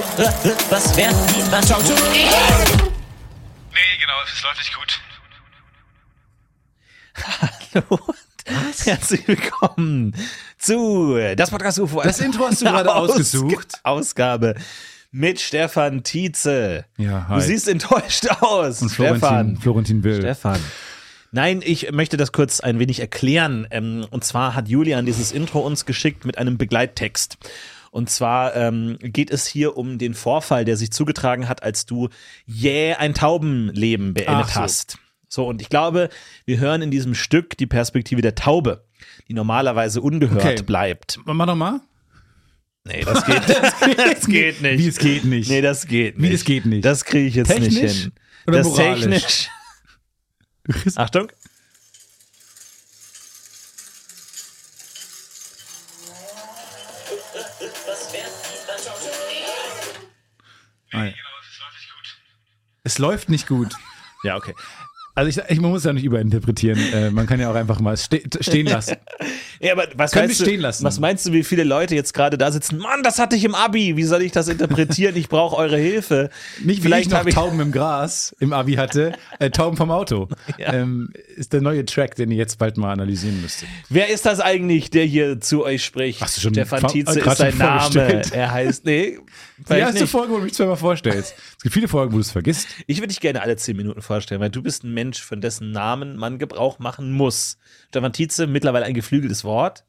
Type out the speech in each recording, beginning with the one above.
Was werden die? Was Ciao, ciao. Nee, genau, es läuft nicht gut. Hallo und herzlich willkommen zu das Podcast UFO. Das Intro hast du gerade Aus- ausgesucht? Ausgabe mit Stefan Tietze. Ja, Du hi. siehst enttäuscht aus. Und Stefan. Florentin, Florentin Will. Stefan. Nein, ich möchte das kurz ein wenig erklären. Ähm, Und zwar hat Julian dieses Intro uns geschickt mit einem Begleittext. Und zwar ähm, geht es hier um den Vorfall, der sich zugetragen hat, als du jäh ein Taubenleben beendet so. hast. So, und ich glaube, wir hören in diesem Stück die Perspektive der Taube, die normalerweise ungehört Okay. bleibt. Mach doch mal. Nee, das geht, das geht, das geht nicht. Wie es geht nicht. Nee, das geht Wie, nicht. das geht nicht? Das kriege ich jetzt nicht Technisch hin. oder das moralisch? technisch. Achtung. Nein. Genau, es läuft nicht gut. Es läuft nicht gut. Ja, okay. Also ich, ich man muss ja nicht überinterpretieren. Äh, man kann ja auch einfach mal ste stehen lassen. Ja, aber was Können meinst stehen lassen. Was meinst du, wie viele Leute jetzt gerade da sitzen? Mann, das hatte ich im Abi. Wie soll ich das interpretieren? Ich brauche eure Hilfe. Nicht wie Vielleicht ich noch ich Tauben im Gras im Abi hatte. Äh, Tauben vom Auto. Ja. Ähm, ist der neue Track, den ihr jetzt bald mal analysieren müsstet. Wer ist das eigentlich, der hier zu euch spricht? Hast du schon Stefan grad ist sein Name. Er heißt, nee, Die erste nicht. Folge, wo du mich zweimal vorstellst. Es gibt viele Folgen, wo du es vergisst. Ich würde dich gerne alle zehn Minuten vorstellen, weil du bist ein Mensch, von dessen Namen man Gebrauch machen muss. Stefan Tietze, mittlerweile ein geflügeltes Wort.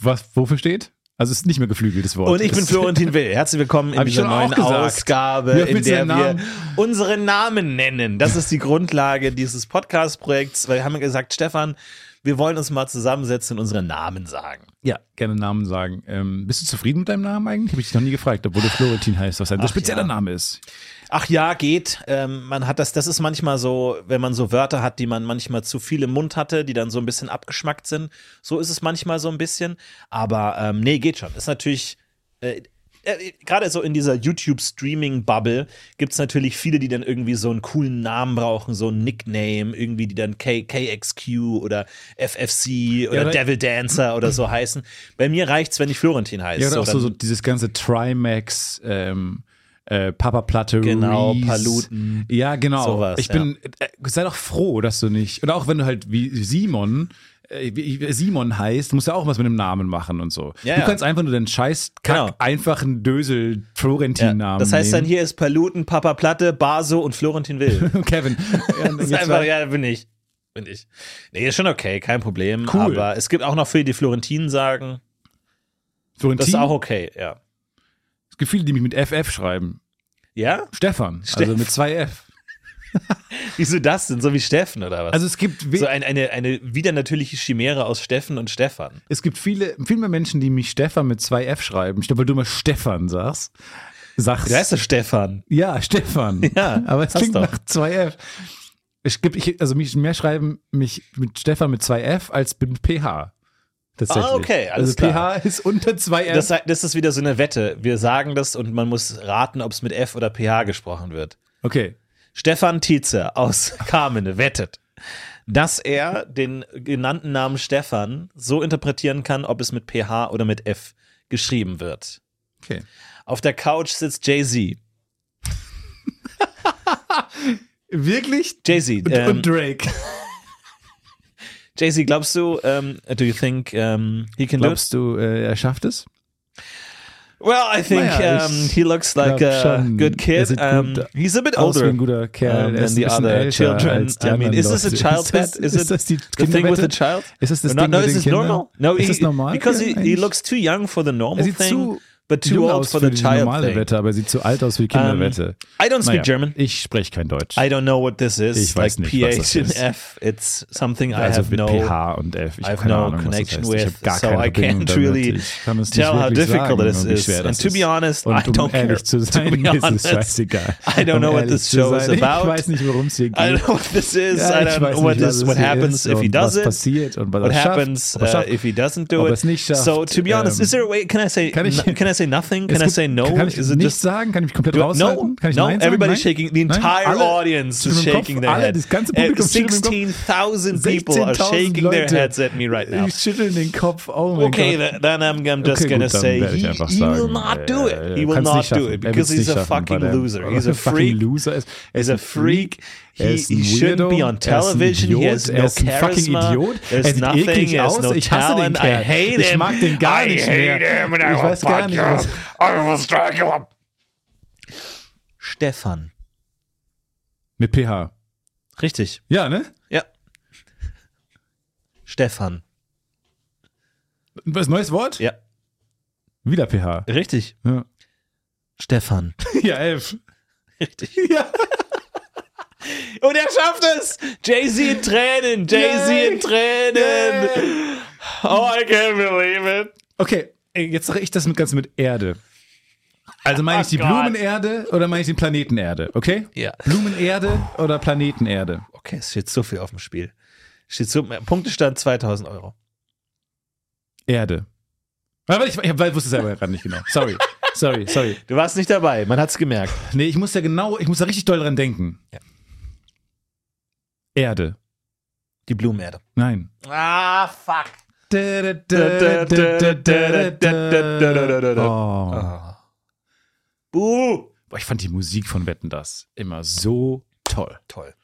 Was, wofür steht? Also es ist nicht mehr geflügeltes Wort. Und ich bin Florentin Will. Herzlich willkommen in dieser neuen. Ausgabe, in der wir Namen? unsere Namen nennen. Das ist die Grundlage dieses Podcast-Projekts, weil wir haben ja gesagt, Stefan, wir wollen uns mal zusammensetzen und unsere Namen sagen. Ja, gerne Namen sagen. Ähm, bist du zufrieden mit deinem Namen eigentlich? Habe ich dich noch nie gefragt, obwohl du Florentin heißt, was dein spezieller ja. Name ist. Ach ja, geht. Ähm, man hat das, das ist manchmal so, wenn man so Wörter hat, die man manchmal zu viel im Mund hatte, die dann so ein bisschen abgeschmackt sind. So ist es manchmal so ein bisschen. Aber ähm, nee, geht schon. Ist natürlich. Äh, äh, Gerade so in dieser YouTube-Streaming-Bubble gibt es natürlich viele, die dann irgendwie so einen coolen Namen brauchen, so ein Nickname, irgendwie, die dann K KXQ oder FFC oder Ja, oder- Devil Dancer oder so heißen. Bei mir reicht's, wenn ich Florentin heiße. Ja, oder auch so, so dieses ganze Trimax, ähm, äh, Papa Platte, Genau, Reese. Paluten. Ja, genau. Sowas, ich bin, äh, sei doch froh, dass du nicht, oder auch wenn du halt wie Simon, Simon heißt, musst du auch was mit dem Namen machen und so. Ja, du ja. kannst einfach nur den scheiß Kack Genau. einfachen Dösel ja, Florentin-Namen das heißt dann nehmen. hier ist Paluten, Papa Platte, Baso und Florentin Will. Kevin. Ja, Das ist einfach, ja, bin ich. Bin ich. Nee, ist schon okay, kein Problem. Cool. Aber es gibt auch noch viele, die Florentin sagen. Florentin. Das ist auch okay, ja. Es gibt viele, die mich mit FF schreiben. Ja? Stefan, Steff. also mit zwei F. Wieso das denn? So wie Steffen oder was? Also es gibt, so ein, eine, eine wieder natürliche Chimäre aus Steffen und Stefan. es gibt viele, viel mehr Menschen, die mich Stefan mit zwei F schreiben, statt weil du immer Stefan sagst. Sagst. Da heißt das Stefan. Ja, Stefan. Ja, aber es klingt doch. nach zwei F. Es gibt, ich, also mich mehr schreiben mich mit Stefan mit zwei F als mit PH. Ah, okay, alles also klar. PH ist unter zwei F. Das, das ist wieder so eine Wette. Wir sagen das und man muss raten, ob es mit F oder PH gesprochen wird. okay. Stefan Tietze aus Carmine wettet, dass er den genannten Namen Stefan so interpretieren kann, ob es mit PH oder mit F geschrieben wird. Okay. Auf der Couch sitzt Jay-Z. Wirklich? Jay-Z, Und, ähm, und Drake. Jay-Z, glaubst du, ähm, do you think um, he can do it? Glaubst du, äh, er schafft es? Well, I think Naja, um, he looks like a good er kid. Um, he's a bit older ein guter Kerl. um, Er than the other children. I mean, is this a child bet? Is ist it the thing with the Kinderwette? child? Ist das das no, Ding no, mit is this normal? No, he, normal? Because he, he looks too young for the normal Er thing, zu but too jung old for the child normale thing. Wette, aber er sieht zu alt aus für die Kinderwette. I don't speak Naja, German. Ich spreche kein Deutsch. I don't know what this is. Ich weiß like nicht, was das PH ist. F. It's something I also have no. PH und F. Ich habe no Ahnung, was das connection heißt. Ich with, habe gar so keine I can't really ich kann es tell nicht how difficult wie is. And das to be ist. honest, und I um don't ehrlich care. zu To sein, ist honest, es scheißegal. I don't um know what this show is about. Ich weiß nicht, worum es hier geht. I don't know what this is. Ja, I ich don't weiß know what this was what happens ist if he does was it. passiert und was happens uh, if he doesn't do it? So to be honest, is there a way? Can I say? ich- can I say say nothing? Can Es I say no? Kann ich Is it just- sagen? Kann ich mich komplett Do- raushalten? no, Kann ich no, Nein sagen? everybody's Nein? shaking. The entire Alle audience is shaking Kopf, their alle, head. Das ganze Publikum schüttelt den Kopf. 16,000 people are 16.000 shaking their Leute. heads at me right now. Die schütteln den Kopf. Oh mein Okay, Gott. th- then I'm, I'm just Okay, gonna gut, say ich he, he will sagen, not do it. He will not do it Er because he's nicht a fucking er- loser. weil He's er a freak. Loser ist. Er He's a freak. He, Er ist ein he shouldn't Weirdo. be on Er ist ein television. He Idiot. has no er ist ein fucking charisma. Idiot. There's er sieht nothing. eklig aus. no ich hasse den talent. Kerl. I hate ich him. mag den gar I nicht hate mehr. him and I ich will weiß gar nicht, was. Stefan. Mit PH. Richtig. Ja, ne? Ja. Stefan. Was neues Wort? Ja. Wieder PH. Richtig. Ja, Stefan. ja elf. Richtig. Ja. Und er schafft es! Jay-Z in Tränen! Jay-Z Yay. in Tränen! Oh, I can't believe it. Okay, jetzt sage ich das mit Ganze mit Erde. Also meine ich die Oh. Blumenerde oder meine ich den Planeten Erde, okay? Ja. Blumenerde oder Planetenerde? Okay, es steht so viel auf dem Spiel. Steht so, Punktestand 2000 Euro. Erde. Aber ich, ich, ich wusste es selber gerade nicht genau. Sorry. Sorry, sorry. Du warst nicht dabei, man hat's gemerkt. Nee, ich muss ja genau, ich muss da richtig doll dran denken. Ja. Erde. Die Blumenerde. Nein. Ah, fuck. Oh. Buh. Boah, ich fand die Musik von Wetten das immer so toll. Toll.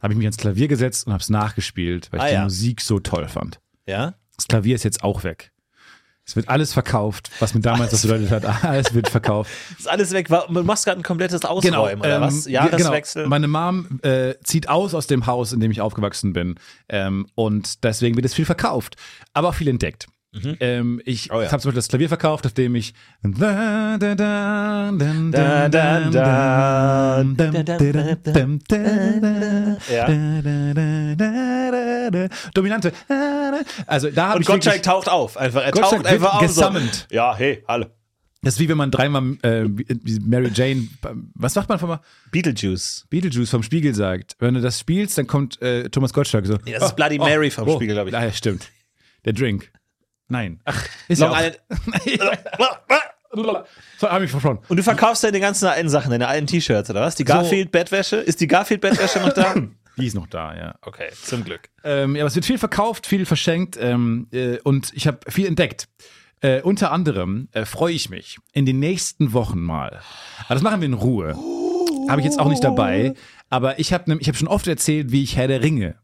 Habe ich mich ans Klavier gesetzt und habe es nachgespielt, weil ich Ah, die ja. Musik so toll fand. Ja? Das Klavier ist jetzt auch weg. Es wird alles verkauft, was mir damals das bedeutet hat. Alles wird verkauft. Ist alles weg. Du machst gerade ein komplettes Ausräumen, oder ähm, was? ge- Jahreswechsel. Genau. Meine Mom äh, zieht aus aus dem Haus, in dem ich aufgewachsen bin. Ähm, und deswegen wird es viel verkauft, aber auch viel entdeckt. Ähm, ich Oh ja. habe zum Beispiel das Klavier verkauft, auf dem ich. Ja. Dominante. Also da habe Und ich Gottschalk taucht auf. Einfach. Er Gottschalk taucht einfach auf. So. Ja, hey, hallo. das ist wie wenn man dreimal äh, Mary Jane, was sagt man von mal? Beetlejuice. Beetlejuice vom Spiegel sagt. Wenn du das spielst, dann kommt äh, Thomas Gottschalk so. Nee, das ist Bloody Mary vom Spiegel, glaub ich. Ah, ja, stimmt. Der Drink. Nein. Ach, ist Long ja. Island. So, hab ich verschwunden. Und du verkaufst deine ganzen alten Sachen, deine alten T-Shirts, oder was? Die Garfield-Bettwäsche? Ist die Garfield-Bettwäsche noch da? Die ist noch da, ja. Okay, zum Glück. Ähm, ja, aber es wird viel verkauft, viel verschenkt ähm, äh, und ich habe viel entdeckt. Äh, unter anderem äh, freue ich mich in den nächsten Wochen mal. Aber das machen wir in Ruhe. Habe ich jetzt auch nicht dabei. Aber ich habe ich hab schon oft erzählt, wie ich Herr der Ringe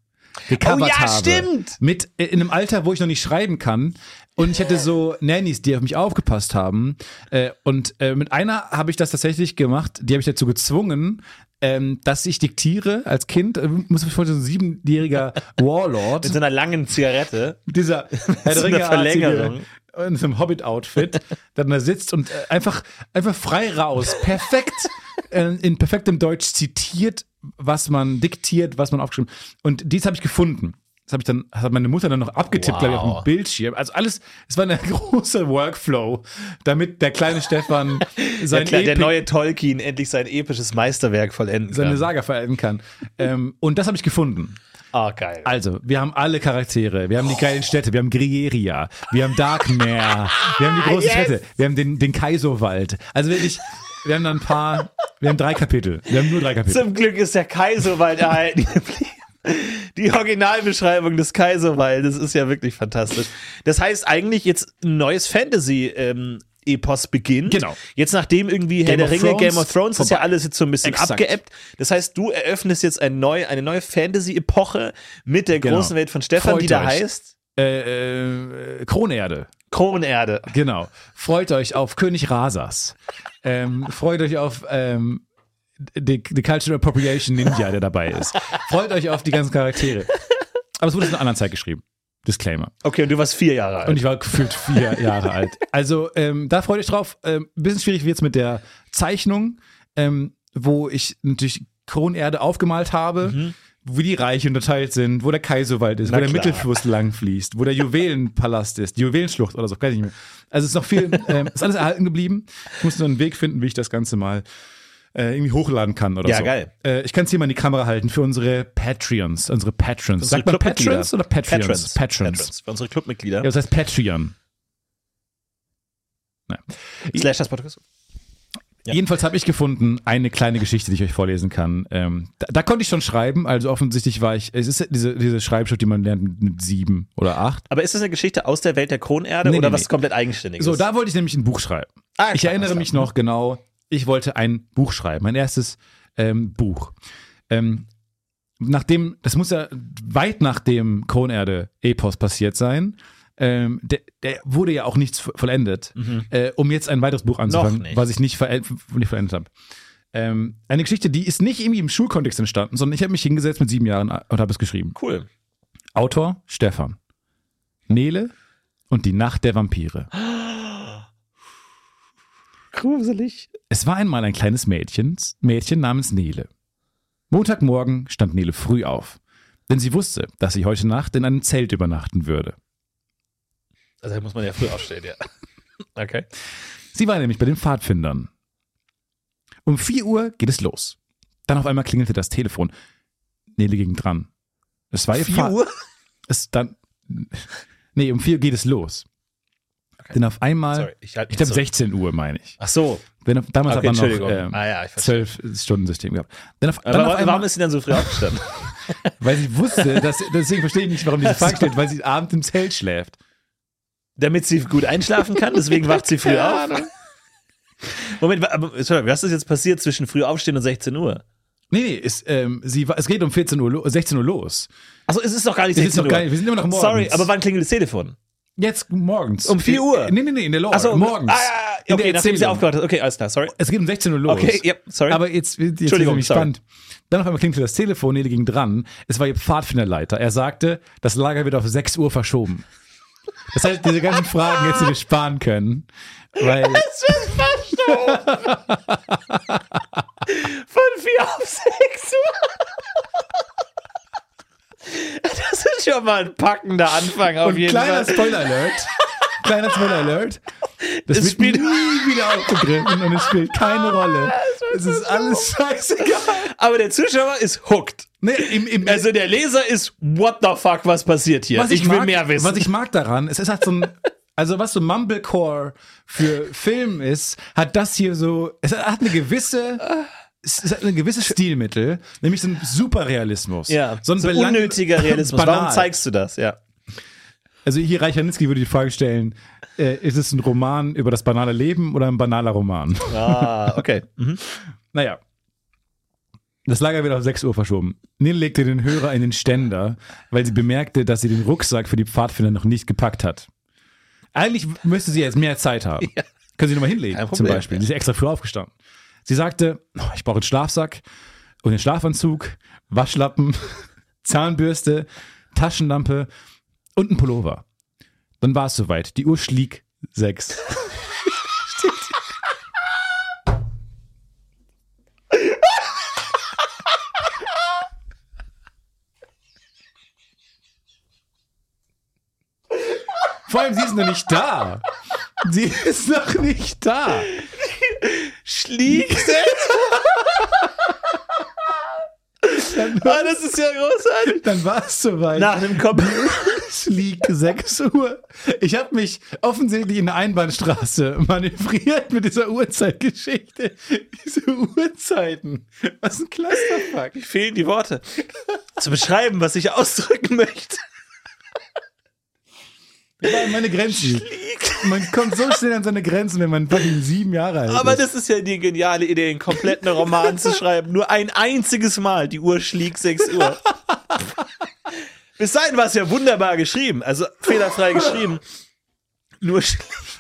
gecovert Oh ja, habe. stimmt! Mit äh, in einem Alter, wo ich noch nicht schreiben kann. Und ich hatte so Nannies, die auf mich aufgepasst haben. Äh, und äh, mit einer habe ich das tatsächlich gemacht. Die habe ich dazu gezwungen, ähm, dass ich diktiere als Kind. Äh, muss ich vorstellen, so ein siebenjähriger Warlord. Mit so einer langen Zigarette. Mit dieser Herr so einer Verlängerung. in so einem Hobbit-Outfit, der da sitzt und äh, einfach, einfach frei raus, perfekt, äh, in perfektem Deutsch zitiert, was man diktiert, was man aufgeschrieben Und dies habe ich gefunden. Das habe ich dann, hat meine Mutter dann noch abgetippt, Wow. glaube ich, auf dem Bildschirm. Also alles, es war ein großer Workflow, damit der kleine Stefan Der, sein der Epi- neue Tolkien endlich sein episches Meisterwerk vollenden seine kann. Saga veralten kann. ähm, und das habe ich gefunden. Ah, geil. Also, wir haben alle Charaktere. Wir haben die geilen Städte. Wir haben Grieria. Wir haben Darkmare. Wir haben die großen Yes! Städte. Wir haben den, den Kaiserwald. Also wirklich, wir haben da ein paar, wir haben drei Kapitel. Wir haben nur drei Kapitel. Zum Glück ist der Kaiserwald erhalten geblieben. Die Originalbeschreibung des Kaiserwaldes ist ja wirklich fantastisch. Das heißt eigentlich jetzt ein neues Fantasy-Epos beginnt. Genau. Jetzt nachdem irgendwie Herr Game der of Ringe, Thrones Game of Thrones ist ja vorbei. alles jetzt so ein bisschen Exakt. abgeebbt. Das heißt, du eröffnest jetzt ein neu, eine neue Fantasy-Epoche mit der Genau. großen Welt von Stefan, Freut die da euch. heißt Äh, äh, Kronerde. Kronerde. Genau. Freut euch auf König Rasas. Ähm, freut euch auf ähm, die, die Cultural Appropriation Ninja, der dabei ist. Freut euch auf die ganzen Charaktere. Aber es wurde in einer anderen Zeit geschrieben. Disclaimer. Okay, und du warst vier Jahre alt. Und ich war gefühlt vier Jahre alt. Also ähm, da freut euch drauf. Ähm, bisschen schwierig wird's mit der Zeichnung, ähm, wo ich natürlich Kronerde aufgemalt habe, wo die Reiche unterteilt sind, wo der Kaiserwald ist, Na wo der klar. Mittelfluss lang fließt, wo der Juwelenpalast ist, die Juwelenschlucht oder so, weiß ich nicht mehr. Also es ist noch viel, ähm, ist alles erhalten geblieben. Ich muss nur einen Weg finden, wie ich das Ganze mal äh, irgendwie hochladen kann oder Ja, so. geil. Äh, ich kann es hier mal in die Kamera halten für unsere Patreons, unsere Patrons. Sagt man. Patrons oder Patreons? Patrons. Patrons. Für unsere Clubmitglieder. Ja, das heißt Patreon. Naja. Slash das Podcast. Ja. Jedenfalls habe ich gefunden eine kleine Geschichte, die ich euch vorlesen kann. Ähm, da, da konnte ich schon schreiben, also offensichtlich war ich, es ist diese, diese Schreibschrift, die man lernt mit, sieben oder acht. Aber ist das eine Geschichte aus der Welt der Kronerde Nee, oder nee, was nee. komplett eigenständiges? So, da wollte ich nämlich ein Buch schreiben. Ah, ich klar, erinnere mich noch genau, ich wollte ein Buch schreiben, mein erstes ähm, Buch. Ähm, nachdem, das muss ja weit nach dem Kronerde-Epos passiert sein. Ähm, der, der wurde ja auch nichts vollendet, äh, um jetzt ein weiteres Buch anzufangen, Mhm. was ich nicht, ver nicht vollendet habe. Ähm, eine Geschichte, die ist nicht irgendwie im Schulkontext entstanden, sondern ich habe mich hingesetzt mit sieben Jahren und habe es geschrieben. Cool. Autor Stefan. Nele und die Nacht der Vampire. Gruselig. Es war einmal ein kleines Mädchen, Mädchen namens Nele. Montagmorgen stand Nele früh auf, denn sie wusste, dass sie heute Nacht in einem Zelt übernachten würde. Also da muss man ja früh aufstehen, ja. Okay. Sie war nämlich bei den Pfadfindern. Um 4 Uhr geht es los. Dann auf einmal klingelte das Telefon. Nele ging dran. Es war ihr 4 Pfad- Uhr? Es dann. Nee, um 4 Uhr geht es los. Denn auf einmal. Sorry, ich halt Ich glaube 16 Uhr meine ich. Ach so. Denn auf- damals Okay, hat man noch ähm, ah ja, ich verstehe. 12 Stunden System gehabt. Dann auf, dann Aber auf warum, einmal, warum ist sie dann so früh aufgestanden? weil sie wusste, dass, deswegen verstehe ich nicht, warum diese Frage stellt, weil sie abends im Zelt schläft. Damit sie gut einschlafen kann, deswegen wacht sie früh auf. Moment, sorry, was ist jetzt passiert zwischen früh aufstehen und 16 Uhr? Nee, nee, es, ähm, sie, es geht um 14 Uhr, lo- 16 Uhr los. Achso, es ist noch gar nicht Es 16 ist noch Uhr. gar nicht, wir sind immer noch morgens. Sorry, aber wann klingelt das Telefon? Jetzt morgens. Um 4 Uhr? Nee, nee, nee, in der Lore. Achso, morgens. Ah, ja, okay, nachdem sie aufgehört hat. Okay, alles klar, sorry. Es geht um 16 Uhr los. Okay, yep, sorry. Aber jetzt, jetzt ist Entschuldigung, nämlich spannend. Dann auf einmal klingelte das Telefon, Nele ging dran. Es war ihr Pfadfinderleiter. Er sagte, das Lager wird auf 6 Uhr verschoben. Das heißt, diese ganzen Fragen hätte sie dir sparen können. Weil, Von 4 auf 6 Uhr. Das ist schon mal ein packender Anfang auf und jeden kleiner Fall. Spoiler-Alert. Kleiner Spoiler-Alert. Das Es wird spielt- nie wieder aufgegriffen und es spielt keine Rolle. Es ist alles scheißegal. Aber der Zuschauer ist hooked. Nee, im, im, Also der Leser ist, what the fuck, was passiert hier? was ich, will mag, mehr wissen. Was ich mag daran, es ist halt so ein, also was so Mumblecore für Film ist, hat das hier so, es hat eine gewisse, es hat ein gewisses Stilmittel, nämlich so ein Superrealismus. ja, so ein so unnötiger Realismus. Banal. Warum zeigst du das? Ja. Also hier Reichernitzki würde die Frage stellen, äh, ist es ein Roman über das banale Leben oder ein banaler Roman? Ah, okay. Mhm. Naja. Das Lager wird auf 6 Uhr verschoben. Nil legte den Hörer in den Ständer, weil sie bemerkte, dass sie den Rucksack für die Pfadfinder noch nicht gepackt hat. Eigentlich müsste sie jetzt mehr Zeit haben. Können Sie nochmal hinlegen, zum Beispiel. ja. Sie ist extra früh aufgestanden. Sie sagte, oh, ich brauche einen Schlafsack und einen Schlafanzug, Waschlappen, Zahnbürste, Taschenlampe und einen Pullover. Dann war es soweit. Die Uhr schlieg sechs. Vor allem, sie ist noch nicht da. Sie ist noch nicht da. Schlieg Ah, das ist ja großartig. Dann war es soweit. Nach einem Kopf. Liegt 6 Uhr. Ich habe mich offensichtlich in der Einbahnstraße manövriert mit dieser Uhrzeitgeschichte. Diese Uhrzeiten. Was ein Clusterfuck. Mir fehlen die Worte. Zu beschreiben, was ich ausdrücken möchte. Waren meine Grenzen. Man kommt so schnell an seine Grenzen, wenn man fucking sieben Jahre alt Aber ist. das ist ja die geniale Idee, einen kompletten Roman zu schreiben. Nur ein einziges Mal. Die Uhr schlägt 6 Uhr. Bis dahin war es ja wunderbar geschrieben. Also fehlerfrei geschrieben. Nur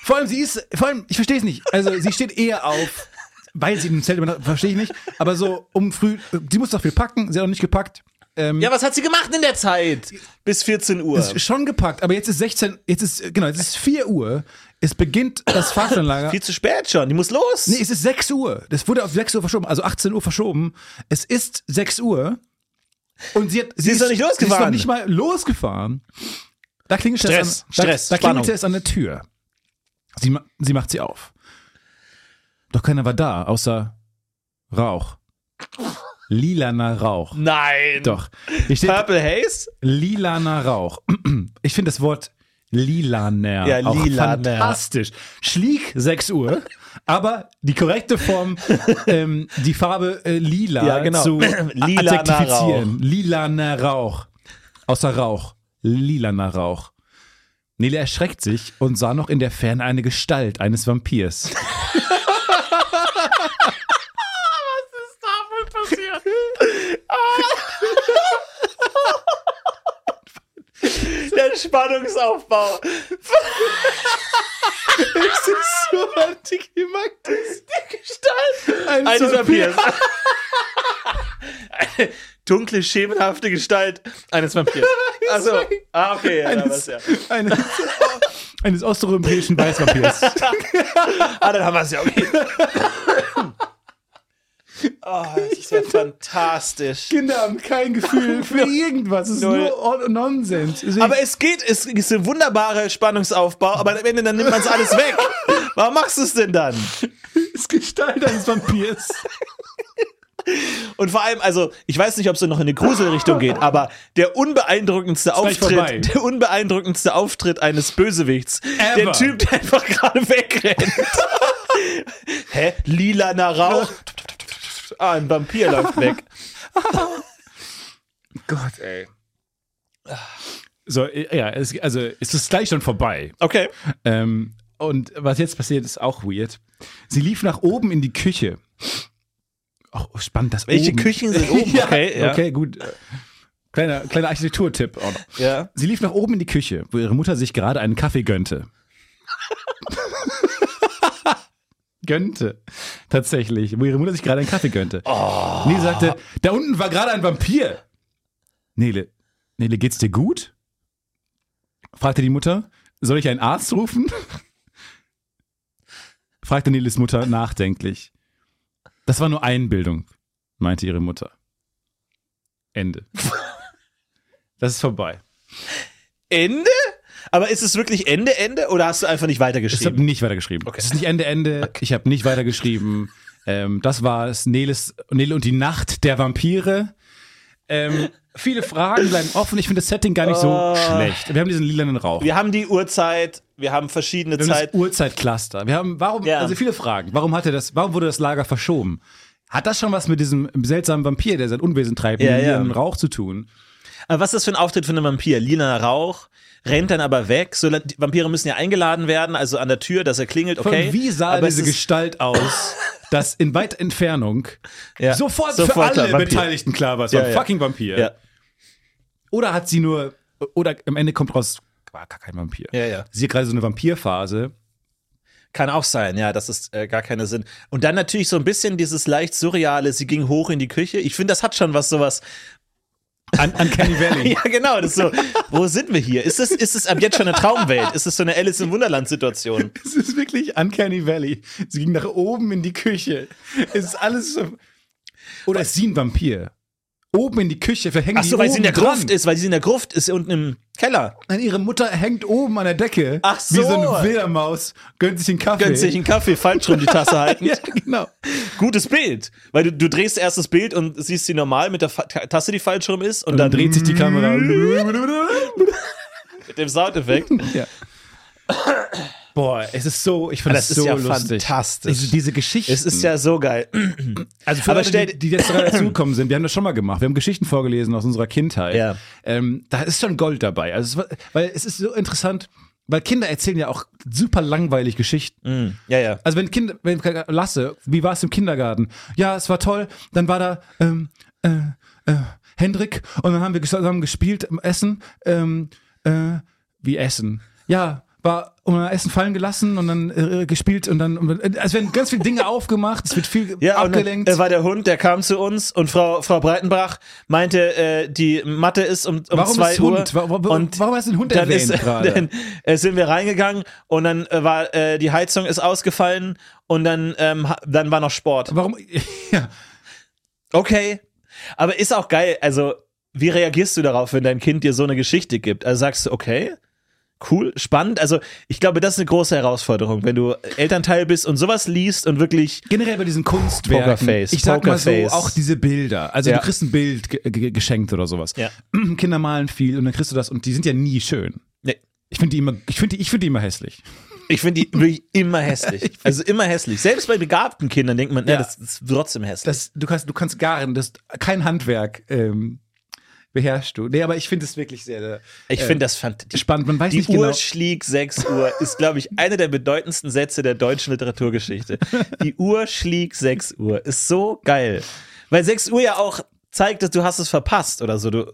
Vor allem, sie ist, vor allem, ich verstehe es nicht. Also, sie steht eher auf, weil sie im Zelt übernachtet, verstehe ich nicht. Aber so um früh, sie muss doch viel packen, sie hat noch nicht gepackt. Ähm, Ja, was hat sie gemacht in der Zeit? Bis 14 Uhr. Ist schon gepackt, aber jetzt ist 16, jetzt ist, genau, jetzt ist 4 Uhr, es beginnt das Fahrstuhlanlager. Viel zu spät schon. Die muss los. Nee, es ist 6 Uhr. Das wurde auf 6 Uhr verschoben, also 18 Uhr verschoben. Es ist 6 Uhr. Und sie hat, sie, ist noch nicht Sie ist losgefahren. noch nicht mal losgefahren. Da klingelt Stress, es an, da, Stress, da Spannung. klingelt es an der Tür. Sie, sie macht sie auf. Doch keiner war da, außer Rauch. Lilaner Rauch. Nein. Doch. Purple Haze? lilaner Rauch. Ich finde das Wort Lilaner. Ja, Auch lilaner. Fantastisch. Schliek 6 Uhr, aber die korrekte Form, ähm, die Farbe äh, lila Ja, genau. zu Lilaner adjektifizieren. Lilaner Rauch. Außer Rauch. Lilaner Rauch. Nele erschreckt sich und sah noch in der Ferne eine Gestalt eines Vampirs. Der Spannungsaufbau. Das ist so antiklimaktisch. Die Gestalt Eines eines Vampirs. Eine dunkle, schemenhafte Gestalt eines Vampirs. Also, ah, okay, ja, da Eines, war's ja. eines, eines osteuropäischen Weißvampirs. Ah, dann haben wir es ja, okay. Oh, das ist ja fantastisch. Kinder haben kein Gefühl für irgendwas. Es ist Null. nur On- Nonsens. Aber es geht, es ist ein wunderbarer Spannungsaufbau, aber am Ende dann nimmt man es alles weg. Warum machst du es denn dann? ist Gestalt eines Vampirs. Und vor allem, also, ich weiß nicht, ob es noch in eine Gruselrichtung geht, aber der unbeeindruckendste. Auftritt, der unbeeindruckendste Auftritt eines Bösewichts. Der Ever. Typ, der einfach gerade wegrennt. Hä? Lilaner Rauch? Ah, ein Vampir läuft weg. Gott, ey. So, äh, ja, es, also es ist gleich schon vorbei. Okay. Ähm, und was jetzt passiert, ist auch weird. Sie lief nach oben in die Küche. Oh, spannend, das Welche oben. Küchen sind oben? ja, Okay, ja. okay, gut. Kleiner, kleiner Architekturtipp auch noch. Ja. Sie lief nach oben in die Küche, wo ihre Mutter sich gerade einen Kaffee gönnte. Gönnte. Tatsächlich. Wo ihre Mutter sich gerade einen Kaffee gönnte. Oh. Nele sagte, da unten war gerade ein Vampir. Nele, Nele, geht's dir gut? Fragte die Mutter. Soll ich einen Arzt rufen? Fragte Neles Mutter nachdenklich. Das war nur Einbildung, meinte ihre Mutter. Ende. Das ist vorbei. Ende? Aber ist es wirklich Ende, Ende oder hast du einfach nicht Ich habe weitergeschrieben? nicht weitergeschrieben. Es ist nicht Ende, Ende. Ich habe nicht weitergeschrieben. Ähm, das war es. Neles, Nele und die Nacht der Vampire. Ähm, viele Fragen bleiben offen. Ich finde das Setting gar nicht so Oh. schlecht. Wir haben diesen lilanen Rauch. Wir haben die Uhrzeit, wir haben verschiedene Wir haben Zeit. das Uhrzeitcluster. Wir haben, warum, Ja. also viele Fragen. Warum hatte das, warum wurde das Lager verschoben? Hat das schon was mit diesem seltsamen Vampir, der sein Unwesen treibt, Ja, mit ja. lilanen Rauch zu tun? Aber was ist das für ein Auftritt für einen Vampir? Lila Rauch, rennt dann aber weg. So, die Vampire müssen ja eingeladen werden, also an der Tür, dass er klingelt, okay. Von wie sah aber diese Gestalt aus, dass in weiter Entfernung Ja. sofort, Sofort für alle klar. Beteiligten klar war, es war ein fucking Vampir. Ja, Oder hat sie nur, oder am Ende kommt raus, war gar kein Vampir. ja, ja. Sie hat gerade so eine Vampirphase. Kann auch sein, ja, das ist äh, gar keine Sinn. Und dann natürlich so ein bisschen dieses leicht surreale, sie ging hoch in die Küche. Ich finde, das hat schon was sowas. An, an Kenny Valley. Ja, genau, das ist so. Wo sind wir hier? Ist es, ist es ab jetzt schon eine Traumwelt? Ist es so eine Alice im Wunderland Situation? Es ist wirklich Uncanny Valley. Sie ging nach oben in die Küche. Es ist alles so. Oder ist sie ein Vampir? Oben in die Küche verhängen Ach so, die weil sie in der dran. Gruft ist, weil sie in der Gruft ist unten im Keller. Nein, ihre Mutter hängt oben an der Decke. Ach Wie so so. eine Fledermaus. Gönnt sich einen Kaffee. Gönnt sich einen Kaffee, falsch rum die Tasse halten. ja, genau. Gutes Bild. Weil du, du drehst erst das Bild und siehst sie normal mit der Fa Tasse, die falsch rum ist. Und, Und dann dreht sich die Kamera. mit dem Soundeffekt. ja. Boah, es ist so, ich finde Das das, so ja lustig. fantastisch. Diese, diese Geschichten. Es ist ja so geil. Also für Aber Leute, die, die jetzt gerade dazugekommen sind, wir haben das schon mal gemacht. Wir haben Geschichten vorgelesen aus unserer Kindheit. Ja. Ähm, da ist schon Gold dabei. Also weil es ist so interessant, weil Kinder erzählen ja auch super langweilig Geschichten. Mm, ja, ja. Also wenn Kinder, wenn Lasse, wie war es im Kindergarten? Ja, es war toll. Dann war da ähm, äh, äh, Hendrik und dann haben wir zusammen gespielt, im Essen. Ähm, äh, wie Essen? Ja, war dann Essen fallen gelassen und dann äh, gespielt und dann, und dann es werden ganz viele Dinge aufgemacht, es wird viel Ja, abgelenkt. äh, war der Hund, der kam zu uns und Frau, Frau Breitenbach meinte, äh, die Mathe ist um, um Warum zwei ist Uhr. Hund? Wa- wa- und warum hast du den Hund dann erwähnt ist, gerade? Dann äh, sind wir reingegangen und dann äh, war äh, die Heizung ist ausgefallen und dann, ähm, dann war noch Sport. Warum? Ja. Okay. Aber ist auch geil. Also, wie reagierst du darauf, wenn dein Kind dir so eine Geschichte gibt? Also sagst du, okay, cool, spannend. Also, ich glaube, das ist eine große Herausforderung, wenn du Elternteil bist und sowas liest und wirklich. Generell bei diesen Kunstwerken. Pokerface, ich sag mal so, Pokerface. auch diese Bilder. Also Ja. du kriegst ein Bild ge ge geschenkt oder sowas. Ja. Kinder malen viel und dann kriegst du das und die sind ja nie schön. Nee. Ich finde die immer, ich finde die, ich finde die immer hässlich. Ich finde die wirklich immer hässlich. Also immer hässlich. Selbst bei begabten Kindern denkt man, ja, das ist trotzdem hässlich. Das, du kannst, du kannst garen, das kein Handwerk ähm, beherrschst du. Nee, aber ich finde es wirklich sehr, sehr ich äh, finde das fantastisch. spannend. Man weiß Die nicht Uhr genau. schlägt 6 Uhr ist, glaube ich, einer der bedeutendsten Sätze der deutschen Literaturgeschichte. Die Uhr schlägt 6 Uhr ist so geil. Weil 6 Uhr ja auch zeigt, dass du hast es verpasst oder so. Du,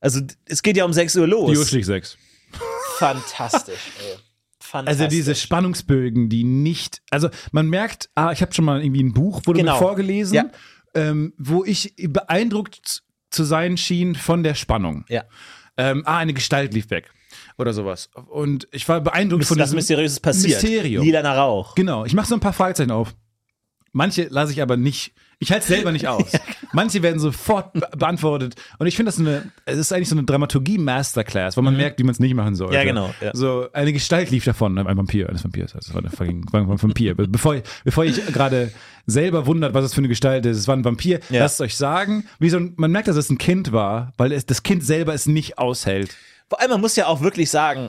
also es geht ja um 6 Uhr los. Die Uhr schlägt sechs. Fantastisch, ey. Fantastisch. Also diese Spannungsbögen, die nicht, also man merkt, ah, ich habe schon mal irgendwie ein Buch, wurde Genau. mir vorgelesen, Ja. ähm, wo ich beeindruckt zu sein schien von der Spannung. Ja. Ähm, ah, eine Gestalt lief weg oder sowas. Und ich war beeindruckt von was diesem Mysteriöses passiert. Mysterium. Lilaner Rauch. Genau, ich mache so ein paar Fragezeichen auf. Manche lasse ich aber nicht. Ich halte es selber nicht aus. Manche werden sofort be beantwortet. Und ich finde das eine, es ist eigentlich so eine Dramaturgie-Masterclass, wo man merkt, wie man es nicht machen sollte. Mhm. Ja, genau, ja. So, eine Gestalt lief davon, ein Vampir, eines Vampirs. Also, war, fucking, war ein Vampir. Bevor, bevor ich gerade selber wundert, was das für eine Gestalt ist, es war ein Vampir. Ja. Lasst es euch sagen. Wie so ein, man merkt, dass es ein Kind war, weil es, das Kind selber es nicht aushält. Vor allem, man muss ja auch wirklich sagen,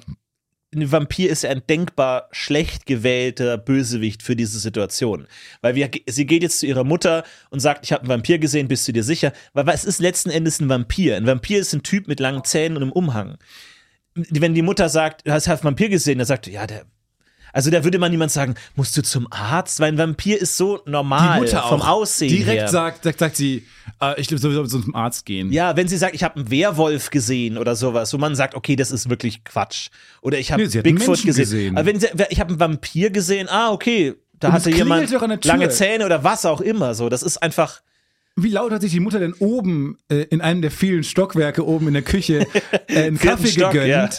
ein Vampir ist ja ein denkbar schlecht gewählter Bösewicht für diese Situation. Weil wir, sie geht jetzt zu ihrer Mutter und sagt, ich habe einen Vampir gesehen, bist du dir sicher? Weil was ist letzten Endes ein Vampir? Ein Vampir ist ein Typ mit langen Zähnen und einem Umhang. Wenn die Mutter sagt, du hast einen Vampir gesehen, dann sagt, ja, der. Also da würde man niemand sagen, musst du zum Arzt? Weil ein Vampir ist so normal Die Mutter vom Aussehen direkt her. sagt, sagt, sagt sie, äh, ich glaube, sowieso zum Arzt gehen. Ja, wenn sie sagt, ich habe einen Werwolf gesehen oder sowas, wo man sagt, okay, das ist wirklich Quatsch. Oder ich habe Nee, Bigfoot gesehen. gesehen. Aber wenn sie, ich habe einen Vampir gesehen, ah, okay, da Und hatte jemand lange Zähne oder was auch immer. So, das ist einfach. Wie laut hat sich die Mutter denn oben äh, in einem der vielen Stockwerke oben in der Küche äh, einen Kaffee Stock, gegönnt, ja.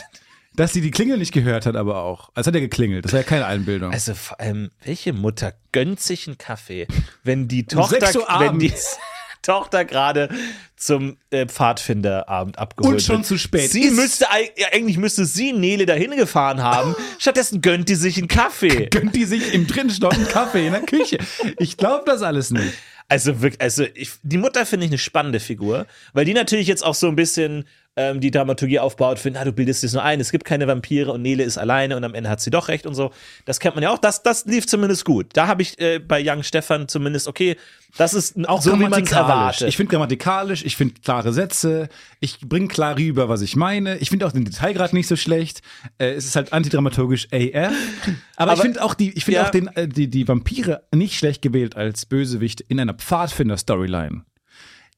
Dass sie die Klingel nicht gehört hat, aber auch. Als hat er geklingelt. Das war ja keine Einbildung. Also vor allem, welche Mutter gönnt sich einen Kaffee, wenn die Um Tochter, 6 Uhr wenn die. Tochter gerade zum äh, Pfadfinderabend abgeholt Und schon wird. zu spät Sie ist. müsste eigentlich müsste sie Nele dahin gefahren haben. Stattdessen gönnt die sich einen Kaffee. Gönnt die sich im dritten Stock einen Kaffee in der Küche? Ich glaube das alles nicht. Also wirklich, also ich, die Mutter finde ich eine spannende Figur, weil die natürlich jetzt auch so ein bisschen ähm, die Dramaturgie aufbaut, finden, ah, du bildest das nur ein, es gibt keine Vampire und Nele ist alleine und am Ende hat sie doch recht und so. Das kennt man ja auch. Das, das lief zumindest gut. Da habe ich äh, bei Young Stefan zumindest, okay, das ist Auch so, wie man es erwartet. Ich finde grammatikalisch, ich finde klare Sätze, ich bringe klar rüber, was ich meine. Ich finde auch den Detailgrad nicht so schlecht. Äh, es ist halt antidramaturgisch AF. Aber, ich Aber- finde auch die, ich finde Ja. auch den, äh, die, die Vampire nicht schlecht gewählt als Bösewicht in einer Pfadfinder-Storyline.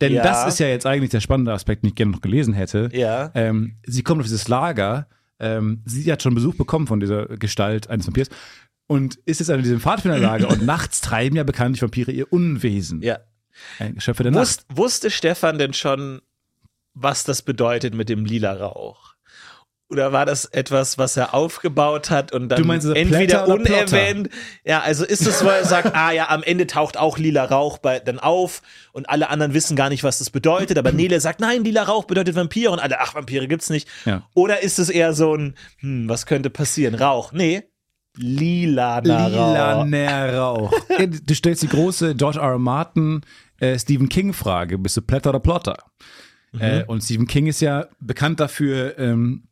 Denn Ja. das ist ja jetzt eigentlich der spannende Aspekt, den ich gerne noch gelesen hätte. Ja. Ähm, sie kommt auf dieses Lager. Ähm, sie hat schon Besuch bekommen von dieser Gestalt eines Vampirs und ist jetzt an diesem Pfadfinderlager und nachts treiben ja bekanntlich Vampire ihr Unwesen. ja. Ein Geschöpfe der Nacht. Wusst, wusste Stefan denn schon, was das bedeutet mit dem lila Rauch? Oder war das etwas, was er aufgebaut hat und dann Du meinst, er entweder Plotter? unerwähnt? Ja, also ist es, wo er sagt, ah ja, am Ende taucht auch lila Rauch bei, dann auf und alle anderen wissen gar nicht, was das bedeutet, aber Nele sagt, nein, lila Rauch bedeutet Vampire und alle, ach, Vampire gibt's nicht. Ja. Oder ist es eher so ein, hm, was könnte passieren? Rauch? Nee, lilaner Rauch. Lilaner Rauch. Ja, du stellst die große George R. R. Martin äh, Stephen King Frage, bist du Plätter oder Plotter? Mhm. Äh, und Stephen King ist ja bekannt dafür, ähm,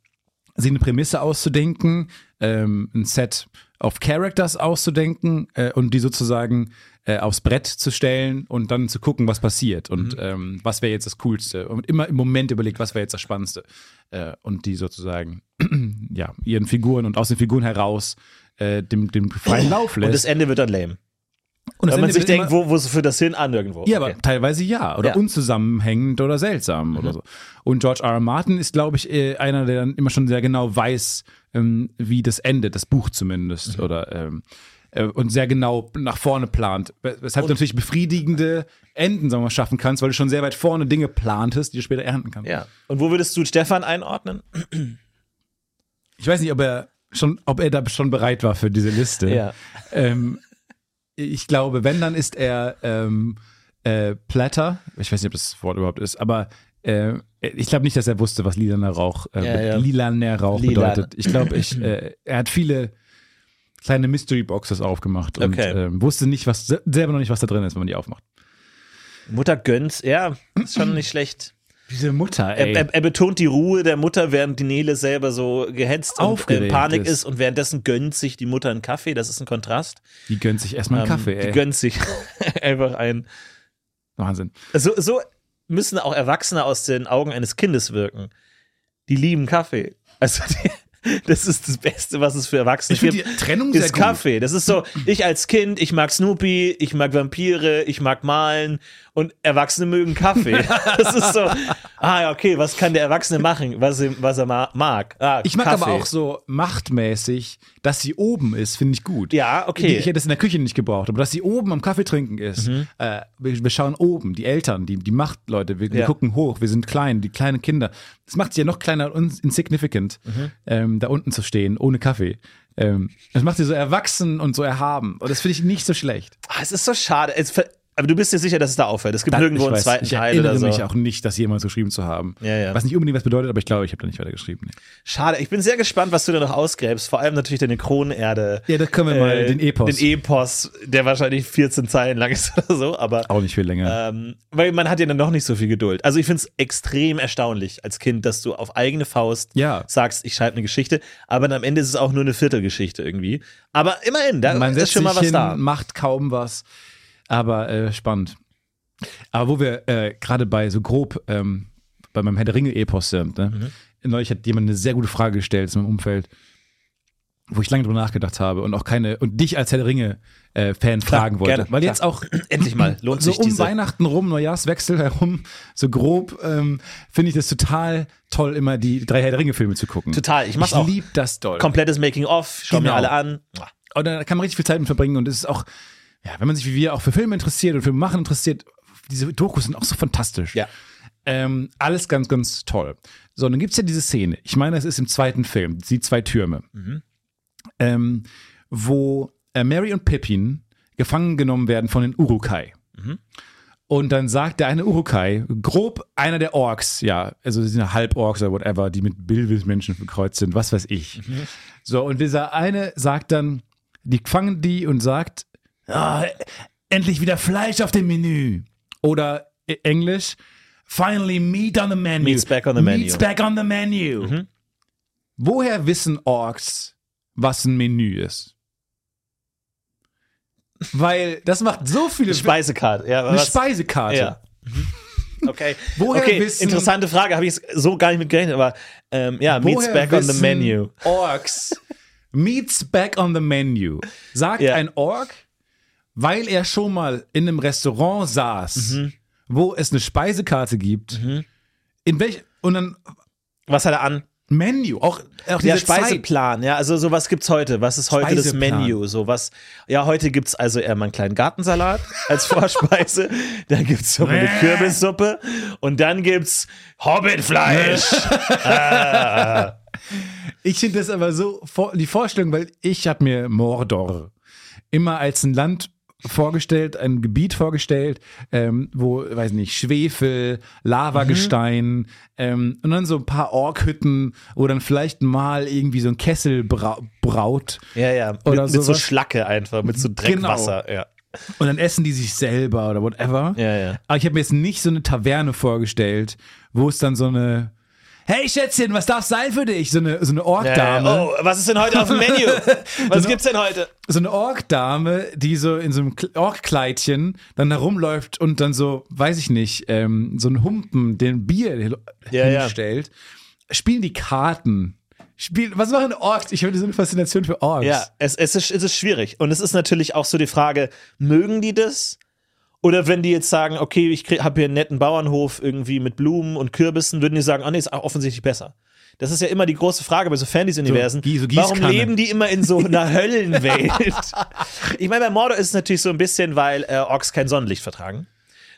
sich eine Prämisse auszudenken, ähm, ein Set of Characters auszudenken äh, und die sozusagen äh, aufs Brett zu stellen und dann zu gucken, was passiert und Mhm. ähm, was wäre jetzt das Coolste. Und immer im Moment überlegt, was wäre jetzt das Spannendste. Äh, und die sozusagen, ja, ihren Figuren und aus den Figuren heraus äh, dem, dem freien Lauf lässt. Und das Ende wird dann lame. Und Wenn man sich denkt, wo, wo führt das hin? Ah, nirgendwo. ja, Okay. aber teilweise ja. Oder Ja. Mhm. unzusammenhängend oder seltsam oder so. Und George R. R. Martin ist, glaube ich, äh, einer, der dann immer schon sehr genau weiß, ähm, wie das endet, das Buch zumindest. Mhm. Oder ähm, äh, und sehr genau nach vorne plant. Wes- Weshalb du natürlich befriedigende Enden, sagen wir mal, schaffen kannst, weil du schon sehr weit vorne Dinge plantest, die du später ernten kannst. Ja. Und wo würdest du Stefan einordnen? Ich weiß nicht, ob er schon, ob er da schon bereit war für diese Liste. Ja. Ähm, ich glaube, wenn, dann ist er ähm, äh, Platter. Ich weiß nicht, ob das Wort überhaupt ist, aber äh, ich glaube nicht, dass er wusste, was lilaner Rauch, äh, Ja, ja. lilaner Rauch Lilan. bedeutet. Ich glaube, ich, äh, er hat viele kleine Mystery Boxes aufgemacht und Okay. ähm, wusste nicht, was selber noch nicht, was da drin ist, wenn man die aufmacht. Mutter gönnt, ja, ist schon nicht schlecht. Diese Mutter, Er, ey. er, er betont die Ruhe der Mutter, während die Nele selber so gehetzt und in Aufgeregt Panik ist. ist. und währenddessen gönnt sich die Mutter einen Kaffee. Das ist ein Kontrast. die gönnt sich erstmal einen Ähm, Kaffee, Die ey. gönnt sich einfach ein. Wahnsinn. So, so müssen auch Erwachsene aus den Augen eines Kindes wirken. Die lieben Kaffee. Also die, das ist das Beste, was es für Erwachsene Ich gibt. die Trennung sehr ist gut. Kaffee. Das ist so, ich als Kind, ich mag Snoopy, ich mag Vampire, ich mag Malen und Erwachsene mögen Kaffee. Das ist so, ah ja, okay, was kann der Erwachsene machen, was er, was er ma mag? Ah, Ich mag Kaffee. aber auch so machtmäßig, dass sie oben ist, finde ich gut. Ja, okay. Ich hätte es in der Küche nicht gebraucht, aber dass sie oben am Kaffee trinken ist. Mhm. Äh, wir, wir schauen oben, die Eltern, die, die Machtleute, wir, wir Ja. gucken hoch, wir sind klein, die kleinen Kinder. Das macht sie ja noch kleiner und insignificant, Mhm. ähm, da unten zu stehen, ohne Kaffee. Ähm, das macht sie so erwachsen und so erhaben. Und das finde ich nicht so schlecht. Ah, es ist so schade. Es, aber du bist dir sicher, dass es da auffällt. Es gibt Da- nirgendwo ich einen weiß, zweiten ich Teil erinnere oder so. mich auch nicht, das jemals geschrieben zu haben. Ja, ja. Was nicht unbedingt was bedeutet, aber ich glaube, ich habe da nicht weiter geschrieben. Nee. Schade. Ich bin sehr gespannt, was du da noch ausgräbst. Vor allem natürlich deine Kronenerde. Ja, da können wir mal den Epos. Den Epos, der wahrscheinlich 14 Zeilen lang ist oder so. Aber Auch nicht viel länger. Ähm, weil man hat ja dann noch nicht so viel Geduld. Also ich finde es extrem erstaunlich als Kind, dass du auf eigene Faust Ja. sagst, ich schreibe eine Geschichte, aber dann am Ende ist es auch nur eine Viertelgeschichte irgendwie. Aber immerhin, da Man ist setzt schon mal was hin, da. macht kaum was, aber äh, spannend. Aber wo wir äh, gerade bei so grob ähm, bei meinem Herr der Ringe-Epos sind, ne? Mhm. neulich hat jemand eine sehr gute Frage gestellt in meinem Umfeld, wo ich lange drüber nachgedacht habe und auch keine und dich als Herr der Ringe-Fan fragen wollte. gerne, Weil klar. jetzt auch Endlich mal, lohnt so sich um diese. Weihnachten rum, Neujahrswechsel herum, so grob, ähm, finde ich das total toll, immer die drei Herr der Ringe-Filme zu gucken. Total, ich mach's ich auch. lieb das doll. Komplettes Making-of, schau mir Genau. alle an. Und da kann man richtig viel Zeit mit verbringen und es ist auch, ja, wenn man sich wie wir auch für Filme interessiert und Filme machen interessiert, diese Dokus sind auch so fantastisch. Ja. Ähm, alles ganz, ganz toll. So, und dann gibt's ja diese Szene, ich meine, es ist im zweiten Film, die zwei Türme, ähm, wo äh, Mary und Pippin gefangen genommen werden von den Urukai. Und dann sagt der eine Urukai, grob einer der Orks, ja, also sie sind Halborks oder whatever, die mit Bilvis-Menschen verkreuzt sind, was weiß ich. So, und dieser eine sagt dann, die fangen die und sagt, ah, endlich wieder Fleisch auf dem Menü. Oder äh, Englisch, finally meat on the menu. Meat's back on the menu. Mhm. Meat's back on the menu. Woher wissen Orks, was ein Menü ist? Weil das macht so viele Speisekarte. Ja, eine was? Speisekarte. Ja. Okay. Woher okay, wissen- interessante Frage, habe ich so gar nicht mit gerechnet, aber ähm, ja, meets Woher back on the menu. Orks. Meats back on the menu. Sagt Ja. ein Ork, weil er schon mal in einem Restaurant saß, Mhm. wo es eine Speisekarte gibt. In welch und dann Was hat er an? Menü, auch, auch Der diese Zeit. Speiseplan, ja, also so was gibt's heute? Was ist heute das Speiseplan. Menü? So was, ja, heute gibt's also eher mal einen kleinen Gartensalat als Vorspeise, dann gibt's so eine. Kürbissuppe und dann gibt's Hobbitfleisch. Ich finde das aber so, die Vorstellung, weil ich habe mir Mordor immer als ein Land vorgestellt, ein Gebiet vorgestellt, ähm, wo, weiß nicht, Schwefel, Lavagestein ähm, und dann so ein paar Orkhütten, wo dann vielleicht mal irgendwie so ein Kessel brau braut ja, ja, mit, Oder mit so sowas. Schlacke einfach, mit so Dreckwasser, ja. und dann essen die sich selber oder whatever. Ja, ja. Aber ich habe mir jetzt nicht so eine Taverne vorgestellt, wo es dann so eine Hey Schätzchen, was darf sein für dich? So eine, so eine Ja, Orkdame. ja. Oh, was ist denn heute auf dem Menü? Was gibt's denn heute? so eine Ork-Dame, die so in so einem Kle- Ork-Kleidchen dann da rumläuft und dann so, weiß ich nicht, ähm, so ein Humpen, den Bier Ja, ja. hinstellt, spielen die Karten. Spielen, was machen Orks? Ich habe so eine Faszination für Orks. Ja, es, es, ist, es ist schwierig. Und es ist natürlich auch so die Frage, mögen die das? Oder wenn die jetzt sagen, okay, ich habe hier einen netten Bauernhof irgendwie mit Blumen und Kürbissen, würden die sagen, oh nee, ist auch offensichtlich besser. Das ist ja immer die große Frage bei so Fantasy-Universen. So, so Warum leben die immer in so einer Höllenwelt? ich meine, bei Mordor ist es natürlich so ein bisschen, weil äh, Orks kein Sonnenlicht vertragen.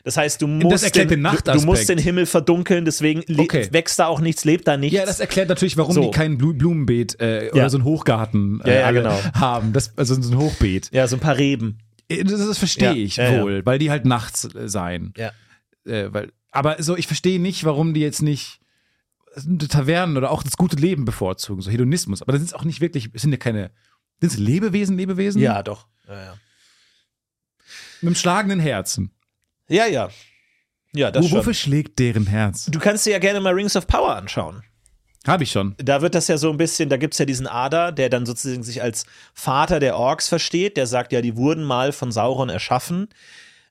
Das heißt, du musst, den, den du, du musst den Himmel verdunkeln, deswegen Okay. wächst da auch nichts, lebt da nichts. Ja, das erklärt natürlich, warum So. die kein Blu Blumenbeet äh, Ja. oder so ein Hochgarten äh, Ja, ja, genau. haben. Das, also so ein Hochbeet. ja, so ein paar Reben. Äh, Das, das verstehe Ja, ich ja, ja. wohl, weil die halt nachts äh, sein. Ja. Äh, weil, aber so, ich verstehe nicht, warum die jetzt nicht Tavernen oder auch das gute Leben bevorzugen, so Hedonismus. Aber das sind auch nicht wirklich, es sind ja keine, sind es Lebewesen, Lebewesen? Ja, doch. Ja, ja. Mit einem schlagenden Herzen. Ja, ja. Ja, das Wo, wofür schlägt deren Herz? Du kannst dir ja gerne mal Rings of Power anschauen. Habe ich schon. Da wird das ja so ein bisschen, da gibt's ja diesen Ada, der dann sozusagen sich als Vater der Orks versteht, der sagt ja, die wurden mal von Sauron erschaffen.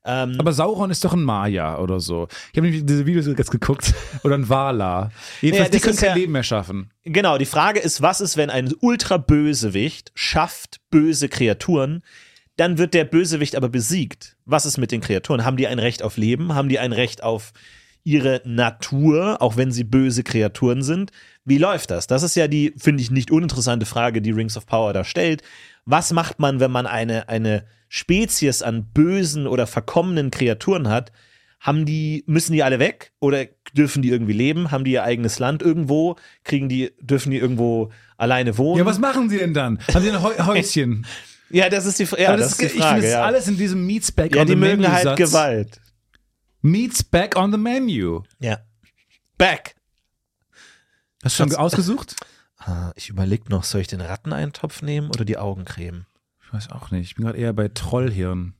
Aber Sauron ist doch ein Maya oder so. Ich habe nämlich diese Videos jetzt geguckt. Oder ein Wala. Jedenfalls, Ja, die können kein ja- Leben mehr schaffen. Genau, die Frage ist, was ist, wenn ein Ultra-Bösewicht schafft böse Kreaturen, dann wird der Bösewicht aber besiegt. Was ist mit den Kreaturen? Haben die ein Recht auf Leben? Haben die ein Recht auf ihre Natur, auch wenn sie böse Kreaturen sind? Wie läuft das? Das ist ja die, finde ich, nicht uninteressante Frage, die Rings of Power da stellt. Was macht man, wenn man eine, eine Spezies an bösen oder verkommenen Kreaturen hat? Haben die, müssen die alle weg oder dürfen die irgendwie leben? Haben die ihr eigenes Land irgendwo? Kriegen die, dürfen die irgendwo alleine wohnen? Ja, was machen sie denn dann? Haben sie ein Häu- Häuschen? Ja, das ist die, ja, Aber das ist die ich finde, Frage. das ist ja. alles in diesem Meets Back ja, on die the mögen Menu halt Satz. Gewalt. Meets Back on the Menu. Ja. Back. Hast du schon ausgesucht? Ah, Ich überlege noch, soll ich den Ratteneintopf nehmen oder die Augencreme? Ich weiß auch nicht. Ich bin gerade eher bei Trollhirn.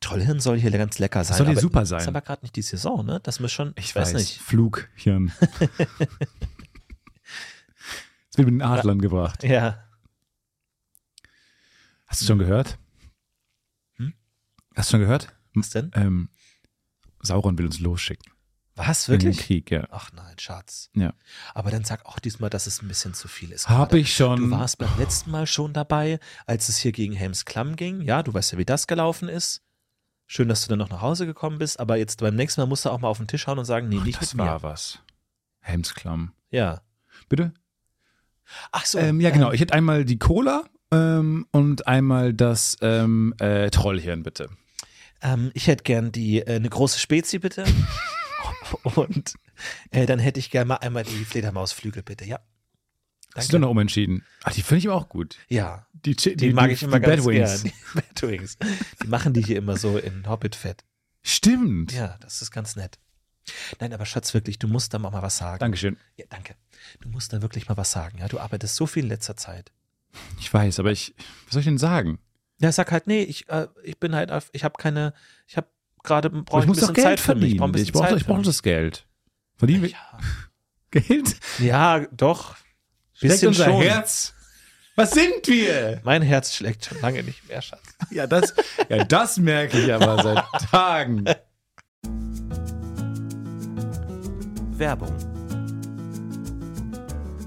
Trollhirn soll hier ganz lecker sein. soll hier aber super sein. Ist aber gerade nicht die Saison, ne? Das muss schon, Ich, weiß, nicht. Flughirn. Jetzt wird mit den Adlern gebracht. Ja. Hast du schon gehört? Hm? Hast du schon gehört? Was denn? Ähm, Sauron will uns losschicken. Was, wirklich? Krieg, ja. Ach nein, Schatz. Ja. Aber dann sag auch diesmal, dass es ein bisschen zu viel ist. Hab gerade. ich schon. Du warst beim letzten Mal schon dabei, als es hier gegen Helms Klamm ging. Ja, du weißt ja, wie das gelaufen ist. Schön, dass du dann noch nach Hause gekommen bist, aber jetzt beim nächsten Mal musst du auch mal auf den Tisch hauen und sagen, nee, nicht das mit war mir. was. Helmsklamm. Ja. Bitte? Ach so. Ähm, ja, genau. Ich hätte einmal die Cola ähm, und einmal das ähm, äh, Trollhirn, bitte. Ähm, ich hätte gern die äh, eine große Spezi bitte. und äh, dann hätte ich gern mal einmal die Fledermausflügel bitte. Ja. Hast du Danke. noch umentschieden? Ach, die finde ich auch gut. Ja, Die, die, die, mag ich immer die ganz Batwings. gern. Die Batwings. Die machen die hier immer so in Hobbit-Fett. Stimmt. Ja, das ist ganz nett. Nein, aber Schatz, wirklich, du musst da mal was sagen. Dankeschön. Ja, danke. Du musst da wirklich mal was sagen. Ja, du arbeitest so viel in letzter Zeit. Ich weiß, aber ich, was soll ich denn sagen? Ja, sag halt, nee, ich, äh, ich bin halt, auf, ich habe keine, ich habe gerade, brauche ich ein muss doch bisschen Geld Zeit für mich. verdienen. Ich brauche ein Ich brauche Zeit ich brauch das Geld. Verdienen wir. Ja. Geld? ja, doch. Bisschen unser schon. Herz. Was sind wir? Mein Herz schlägt schon lange nicht mehr, Schatz. Ja, das, ja, das merke ich aber seit Tagen. Werbung.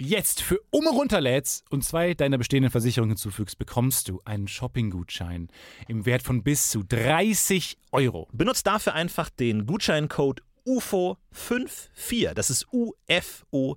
jetzt für um runterlädst und zwei deiner bestehenden Versicherungen hinzufügst, bekommst du einen Shopping-Gutschein im Wert von bis zu 30 Euro. Benutzt dafür einfach den Gutscheincode UFO54, das ist UFO54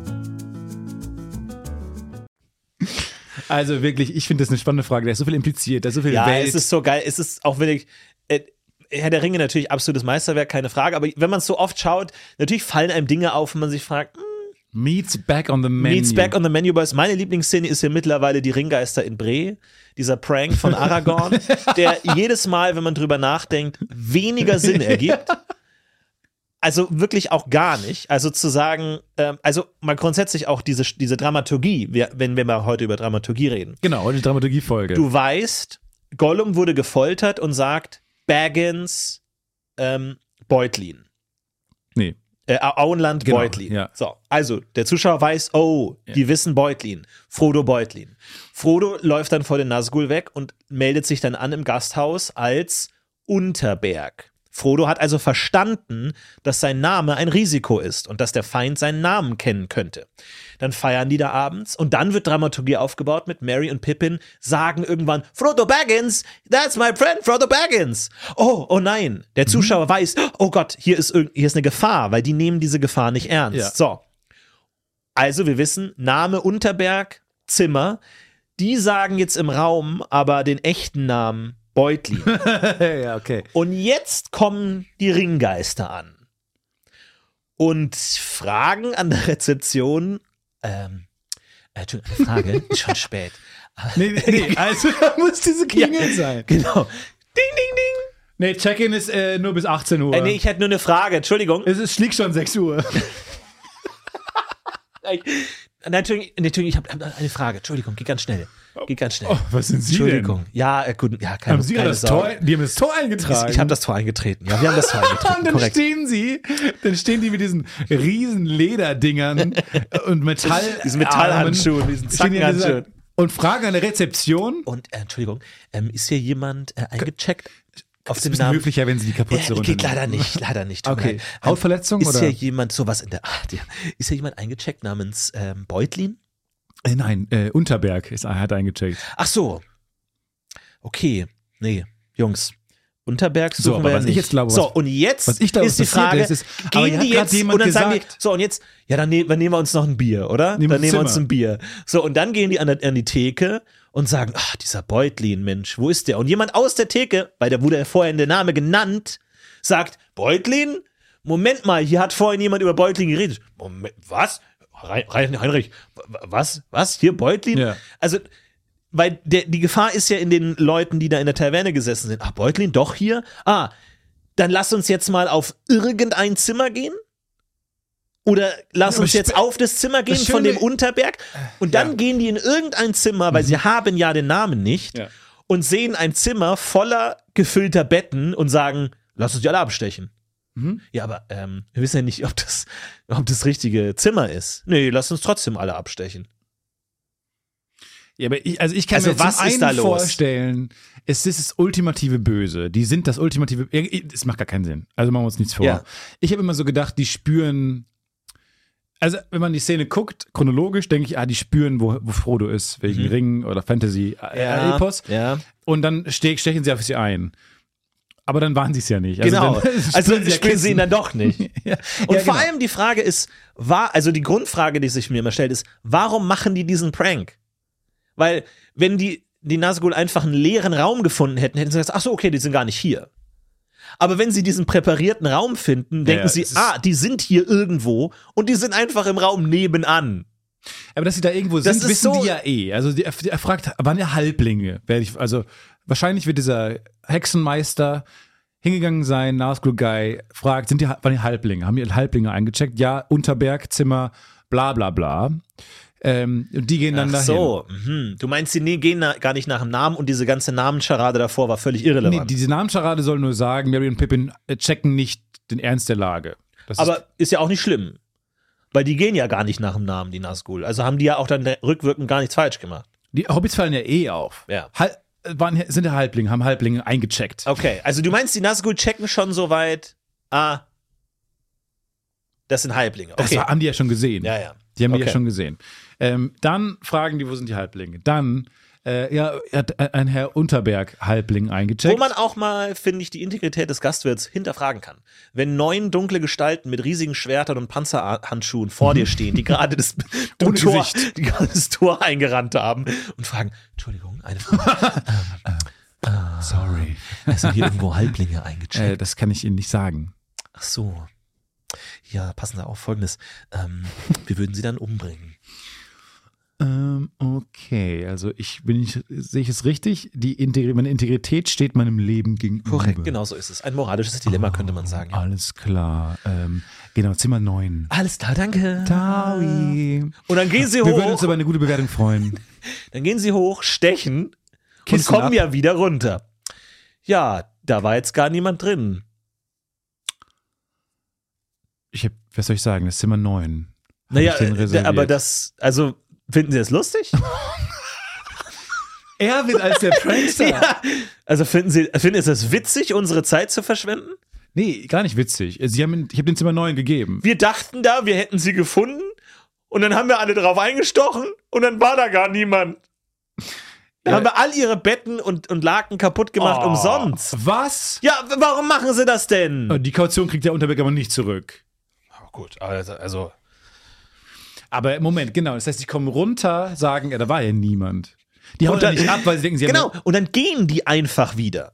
Also wirklich, ich finde das eine spannende Frage. Da ist so viel impliziert, da ist so viel Ja, Welt. es ist so geil. Es ist auch wirklich. Äh, Herr der Ringe natürlich absolutes Meisterwerk, keine Frage. Aber wenn man es so oft schaut, natürlich fallen einem Dinge auf, und man sich fragt, hm, Meets back on the menu. Meets back on the menu, Boys. Meine Lieblingsszene ist hier mittlerweile die Ringgeister in Bre. Dieser Prank von Aragorn, der jedes Mal, wenn man drüber nachdenkt, weniger Sinn ergibt. Also wirklich auch gar nicht. Also zu sagen, ähm, also mal grundsätzlich auch diese, diese Dramaturgie, wenn wir mal heute über Dramaturgie reden. Genau, die Dramaturgiefolge. Du weißt, Gollum wurde gefoltert und sagt Baggins, ähm, Beutlin. nee. Äh, Auenland, Genau, Beutlin. ja. So, also der Zuschauer weiß, oh, die wissen Beutlin. Frodo Beutlin. Frodo läuft dann vor den Nazgul weg und meldet sich dann an im Gasthaus als Unterberg. Frodo hat also verstanden, dass sein Name ein Risiko ist und dass der Feind seinen Namen kennen könnte. Dann feiern die da abends und dann wird Dramaturgie aufgebaut mit Mary und Pippin sagen irgendwann Frodo Baggins, that's my friend Frodo Baggins. Oh, oh nein, der Zuschauer weiß, oh Gott, hier ist hier ist eine Gefahr, weil die nehmen diese Gefahr nicht ernst. Ja. So. Also wir wissen, Name Unterberg, Zimmer, die sagen jetzt im Raum aber den echten Namen Beutlin. ja, okay. Und jetzt kommen die Ringgeister an und fragen an der Rezeption, ähm, äh, Entschuldigung, eine Frage, ist schon spät. Nee, nee, nee, also da muss diese Klingel sein. Genau. Ding, ding, ding. Nee, Check-in ist äh, nur bis 18 Uhr. Äh, nee, ich hätte nur eine Frage, Entschuldigung. es ist, schlägt schon 6 Uhr. Ich, Nein, Entschuldigung, Entschuldigung, ich habe hab eine Frage. Entschuldigung, geht ganz schnell. Geht ganz schnell. Oh, was sind Sie Entschuldigung. Ja, äh, gut, ja, keine, Haben Sie keine das Tor, die haben das Tor eingetragen. Ich habe das Tor eingetreten. Ja, wir haben das Tor Und eingetreten. dann Korrekt. stehen sie, dann stehen die mit diesen riesen Lederdingern und Metall Diesen Metallhandschuhen, diesen Zackenhandschuhen. und fragen an der Rezeption. Und äh, Entschuldigung, ähm, ist hier jemand äh, eingecheckt auf Es ist dem Namen? höflicher, wenn sie die Kapuze Äh, runter. geht leider nicht, leider nicht. Okay. Hautverletzung ist oder? hier jemand sowas in der Art? Ja. Ist hier jemand eingecheckt namens ähm, Beutlin? Äh, nein, äh, Unterberg ist, hat eingecheckt. Ach so. Okay, nee, Jungs. Unterberg So, suchen aber wir ja was ich nicht. jetzt glaube, so und jetzt was ich glaube, ist die Frage, ist, ist- gehen die jetzt und dann sagen die, so und jetzt, ja dann, ne, dann nehmen wir uns noch ein Bier, oder? Nehmen dann wir nehmen wir uns ein Bier. So und dann gehen die an, der- an die Theke und sagen, ach dieser Beutlin, Mensch, wo ist der? Und jemand aus der Theke, weil da wurde ja vorhin der Name genannt, sagt, Beutlin? Moment mal, hier hat vorhin jemand über Beutlin geredet. Moment, was? Heinrich, was? Was? Hier Beutlin? Ja. Also, weil der, die Gefahr ist ja in den Leuten, die da in der Taverne gesessen sind. Ach, Beutlin, doch hier? Ah, dann lass uns jetzt mal auf irgendein Zimmer gehen. Oder lass aber uns jetzt auf das Zimmer gehen das von dem Unterberg. Und dann Ja. gehen die in irgendein Zimmer, weil sie haben ja den Namen nicht. Ja. Und sehen ein Zimmer voller gefüllter Betten und sagen, lass uns die alle abstechen. Mhm. Ja, aber ähm, wir wissen ja nicht, ob das, ob das richtige Zimmer ist. Nee, lass uns trotzdem alle abstechen. Ja, aber ich, also ich kann Also mir was ist da los? vorstellen, es ist das ultimative Böse. Die sind das ultimative. Es macht gar keinen Sinn. Also machen wir uns nichts vor. Ja. Ich habe immer so gedacht, die spüren. Also wenn man die Szene guckt, chronologisch, denke ich, ah, die spüren, wo, wo Frodo ist, wegen Ring oder Fantasy äh, Epos. ja. Und dann ste stechen sie auf sie ein. Aber dann waren sie es ja nicht. Also Genau. dann Also spielen, sie ihn dann doch nicht. Ja. Und Ja, vor genau. allem die Frage ist, war, also die Grundfrage, die sich mir immer stellt, ist, warum machen die diesen Prank? Weil, wenn die, die Nazgul einfach einen leeren Raum gefunden hätten, hätten sie gesagt, ach so, okay, die sind gar nicht hier. Aber wenn sie diesen präparierten Raum finden, denken ja, sie, ah, die sind hier irgendwo und die sind einfach im Raum nebenan. Aber dass sie da irgendwo Das sind, ist wissen so- die ja eh. Also die, er fragt, waren ja Halblinge. Werde ich, also wahrscheinlich wird dieser Hexenmeister hingegangen sein, Nazgul Guy, fragt, sind die, waren die Halblinge? Haben die Halblinge eingecheckt? Ja, Unterberg, Zimmer, bla bla bla. Ähm, und die gehen dann Ach dahin. so, mhm. du meinst, sie nee, gehen gar nicht nach dem Namen und diese ganze Namenscharade davor war völlig Nee, irrelevant. diese Namenscharade soll nur sagen, Mary und Pippin äh, checken nicht den Ernst der Lage. Das ist, Aber ist ja auch nicht schlimm. Weil die gehen ja gar nicht nach dem Namen, die Nazgul. Also haben die ja auch dann rückwirkend gar nichts falsch gemacht. die Hobbits fallen ja eh auf. Ja. Hal waren, sind ja Halblinge, haben Halblinge eingecheckt. Okay, also du meinst, die Nazgul checken schon so weit, ah, das sind Halblinge. Das Okay. war, haben die ja schon gesehen. ja, ja. Die haben die ja Okay. schon gesehen. Ähm, dann fragen die, wo sind die Halblinge? Dann Äh, ja, hat ein Herr Unterberg Halbling eingecheckt. Wo man auch mal, finde ich, die Integrität des Gastwirts hinterfragen kann. Wenn neun dunkle Gestalten mit riesigen Schwertern und Panzerhandschuhen vor dir stehen, die gerade das, Tor, Gesicht. die gerade das Tor eingerannt haben und fragen, Entschuldigung, eine Frage. Sorry. Es sind hier irgendwo Halblinge eingecheckt. Äh, das kann ich Ihnen nicht sagen. Ach so. Ja, passen Sie auf Folgendes. Ähm, wir würden Sie dann umbringen. Ähm, okay, also ich bin ich sehe ich es richtig? Die Integri meine Integrität steht meinem Leben gegenüber. Korrekt, genau so ist es. Ein moralisches Dilemma, könnte man sagen. Ja. Alles klar. Ähm, genau, Zimmer 9. Alles klar, danke. Taui. Und dann gehen Sie Wir würden uns hoch, über eine gute Bewertung freuen. dann gehen Sie hoch, stechen Kissen und kommen ab. ja wieder runter. Ja, da war jetzt gar niemand drin. Ich hab, was soll ich sagen? Das ist Zimmer 9. Hab Naja, äh, aber das, also, finden Sie das lustig? er wird als der Prankster. ja. Also finden Sie, finden Sie es witzig, unsere Zeit zu verschwenden? Nee, gar nicht witzig. Sie haben, ich habe den Zimmer 9 gegeben. Wir dachten da, wir hätten sie gefunden und dann haben wir alle drauf eingestochen und dann war da gar niemand. Dann Ja. haben wir all ihre Betten und, und Laken kaputt gemacht Oh, umsonst. Was? Ja, warum machen sie das denn? Oh, Die Kaution kriegt der Unterberg aber nicht zurück. gut, also, also Aber Moment, genau. Das heißt, die kommen runter, sagen, ja, da war ja niemand. Die hauen dann nicht ab, weil sie denken, sie genau. Und dann gehen die einfach wieder.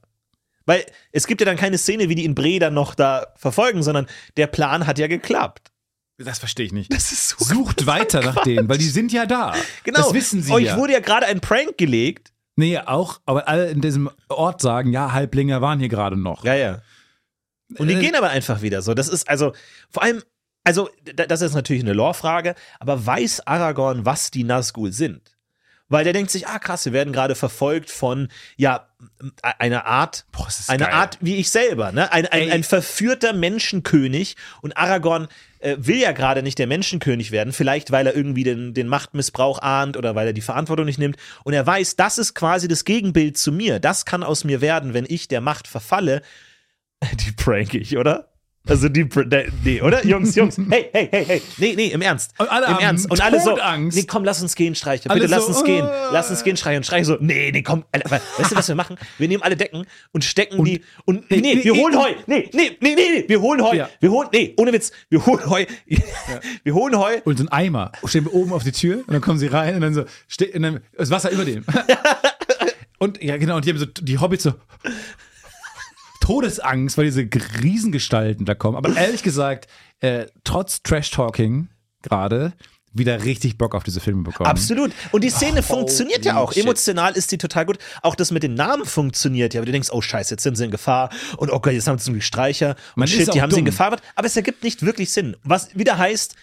Weil es gibt ja dann keine Szene, wie die in Breda noch da verfolgen, sondern der Plan hat ja geklappt. Das verstehe ich nicht. Das ist so Sucht weiter nach denen, weil die sind ja da. Genau. Das wissen sie Euch ja. wurde ja gerade ein Prank gelegt. Nee, auch, aber alle in diesem Ort sagen, ja, Halblinger waren hier gerade noch. Ja, ja. Und die Äh. gehen aber einfach wieder so. Das ist also, vor allem, also, da- das ist natürlich eine Lore-Frage, aber weiß Aragorn, was die Nazgul sind? Weil der denkt sich, ah krass, wir werden gerade verfolgt von, ja, einer Art, Boah, eine geil. Art wie ich selber, ne? Ein, ein, ein verführter Menschenkönig und Aragorn äh, will ja gerade nicht der Menschenkönig werden, vielleicht weil er irgendwie den, den Machtmissbrauch ahnt oder weil er die Verantwortung nicht nimmt und er weiß, das ist quasi das Gegenbild zu mir, das kann aus mir werden, wenn ich der Macht verfalle. Die prank ich, oder? Also die, nee, oder? Jungs, Jungs, hey, hey, hey, hey, nee, nee, im Ernst. Und alle Im Ernst. Und alle so, Todangst. nee, komm, lass uns gehen, Streicher. Alle Bitte lass so, uns gehen. äh. Lass uns gehen, Streicher. Und Streicher so, nee, nee, komm. Alter, Weißt du, was wir machen? Wir nehmen alle Decken und stecken die und, nee, nee, wir nee, holen Heu. Nee, nee, nee, nee, nee, wir holen Heu. Ja. Wir holen, nee, ohne Witz, wir holen Heu. Wir holen Heu. Und so ein Eimer stehen wir oben auf die Tür und dann kommen sie rein und dann so, steht, und dann das Wasser über dem. und ja, genau, und die haben so, die Hobbits so Todesangst, weil diese Riesengestalten da kommen. Aber ehrlich gesagt, äh, trotz Trash-Talking gerade, wieder richtig Bock auf diese Filme bekommen. Absolut. Und die Szene funktioniert ja auch. shit. Emotional ist die total gut. Auch das mit den Namen funktioniert ja. Aber du denkst, oh Scheiße, jetzt sind sie in Gefahr. Und okay, jetzt haben sie Glück Streicher. Und Man ist shit, die auch haben sie in dumm. Gefahr. Aber es ergibt nicht wirklich Sinn. Was wieder heißt,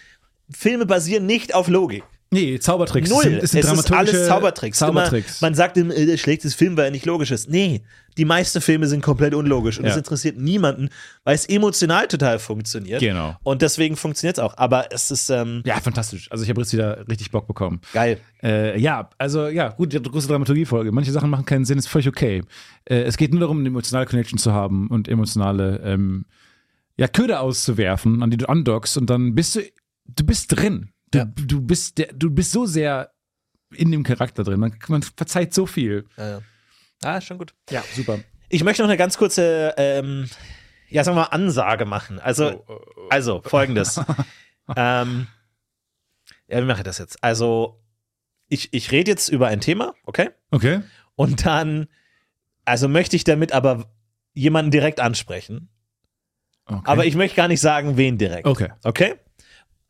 Filme basieren nicht auf Logik. Nee, Zaubertricks. Null. Das sind, das sind es ist alles Zaubertricks. Zaubertricks. Immer, man sagt, im, äh, der schlechteste Film, weil er nicht logisch ist. Nee, die meisten Filme sind komplett unlogisch. Und Ja. das interessiert niemanden, weil es emotional total funktioniert. Genau. Und deswegen funktioniert es auch. Aber es ist ähm, ja, fantastisch. Also ich habe jetzt wieder richtig Bock bekommen. geil. Äh, ja, also ja, gut, die große Dramaturgiefolge. Manche Sachen machen keinen Sinn, ist völlig okay. Äh, es geht nur darum, eine emotionale Connection zu haben und emotionale ähm, ja, Köder auszuwerfen, an die du andockst und dann bist du, du bist drin. Du, Ja. du, bist der, du bist so sehr in dem Charakter drin. Man, man verzeiht so viel. Ja. Ah, schon gut. Ja, super. Ich möchte noch eine ganz kurze, ähm, ja, sagen wir mal, Ansage machen. Also, also folgendes. ähm, ja, wie mache ich das jetzt? Also, ich, ich rede jetzt über ein Thema, okay? Okay. Und dann, also möchte ich damit aber jemanden direkt ansprechen. okay. Aber ich möchte gar nicht sagen, wen direkt. Okay. Okay?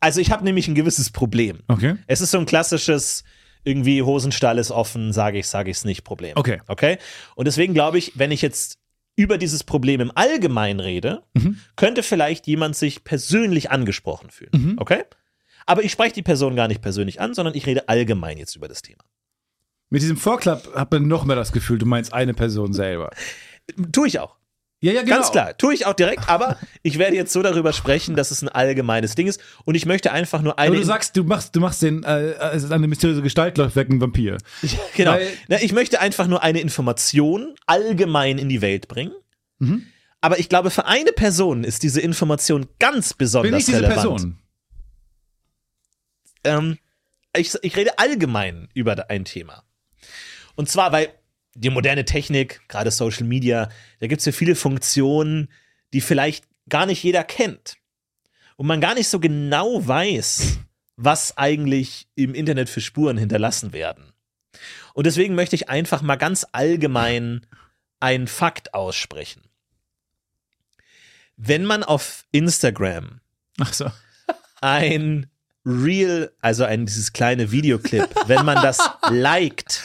Also, ich habe nämlich ein gewisses Problem. Okay. Es ist so ein klassisches, irgendwie Hosenstall ist offen, sage ich, sage ich es nicht Problem. Okay. Okay? Und deswegen glaube ich, wenn ich jetzt über dieses Problem im Allgemeinen rede, könnte vielleicht jemand sich persönlich angesprochen fühlen. Okay? Aber ich spreche die Person gar nicht persönlich an, sondern ich rede allgemein jetzt über das Thema. Mit diesem Vorklapp hat man noch mehr das Gefühl, du meinst eine Person selber. Tue ich auch. Ja, ja, genau. Ganz klar. Tue ich auch direkt, aber ich werde jetzt so darüber sprechen, dass es ein allgemeines Ding ist. Und ich möchte einfach nur eine. Aber du sagst, du machst, du machst den, äh, es ist eine mysteriöse Gestalt läuft weg, ein Vampir. Genau. Weil- Na, ich möchte einfach nur eine Information allgemein in die Welt bringen. Mhm. Aber ich glaube, für eine Person ist diese Information ganz besonders Bin ich diese relevant. Person? Ähm, ich, ich rede allgemein über ein Thema. Und zwar, weil die moderne Technik, gerade Social Media, da gibt es ja viele Funktionen, die vielleicht gar nicht jeder kennt. Und man gar nicht so genau weiß, was eigentlich im Internet für Spuren hinterlassen werden. Und deswegen möchte ich einfach mal ganz allgemein einen Fakt aussprechen. Wenn man auf Instagram Ach so. ein Reel, also ein dieses kleine Videoclip, wenn man das liked,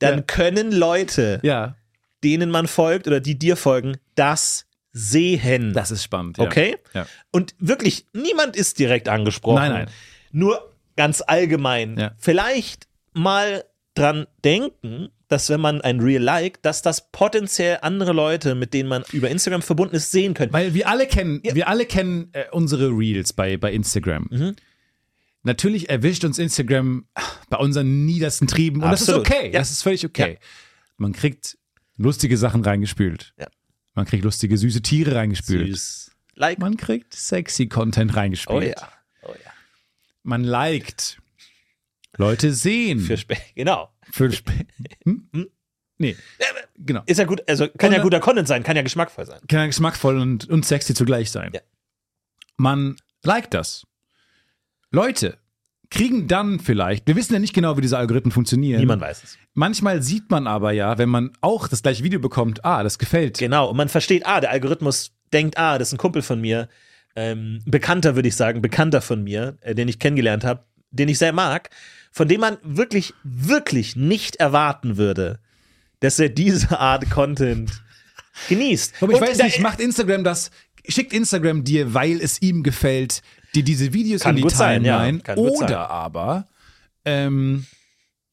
dann Ja. können Leute, Ja, denen man folgt oder die dir folgen, das sehen. das ist spannend. Ja. okay? Ja. Und wirklich, niemand ist direkt angesprochen. Nein, nein. Nur ganz allgemein. Ja. Vielleicht mal dran denken, dass wenn man ein Reel liked, dass das potenziell andere Leute, mit denen man über Instagram verbunden ist, sehen können. Weil wir alle kennen, wir alle kennen äh, unsere Reels bei, bei Instagram. Mhm. Natürlich erwischt uns Instagram bei unseren niedersten Trieben und Absolut. das ist okay. Ja. Das ist völlig okay. Man kriegt lustige Sachen reingespült. Ja. Man kriegt lustige, süße Tiere reingespült. Süß. Like. Man kriegt sexy Content reingespült. Oh ja. Oh ja. Man liked. Leute sehen. Für spä genau. Für Sp- hm? Nee, genau. Ist ja gut, also kann ja Und- guter Content sein, kann ja geschmackvoll sein. Kann ja geschmackvoll und, und sexy zugleich sein. Ja. Man liked das. Leute kriegen dann vielleicht, wir wissen ja nicht genau, wie diese Algorithmen funktionieren. Niemand weiß es. Manchmal sieht man aber ja, wenn man auch das gleiche Video bekommt, ah, das gefällt. Genau. Und man versteht, ah, der Algorithmus denkt, ah, das ist ein Kumpel von mir, ähm, Bekannter würde ich sagen, Bekannter von mir, äh, den ich kennengelernt habe, den ich sehr mag, von dem man wirklich, wirklich nicht erwarten würde, dass er diese Art Content genießt. Aber ich Und weiß da- nicht, macht Instagram das, schickt Instagram dir, weil es ihm gefällt, dir diese Videos Kann in die sein, ja. Timeline gut oder aber ähm,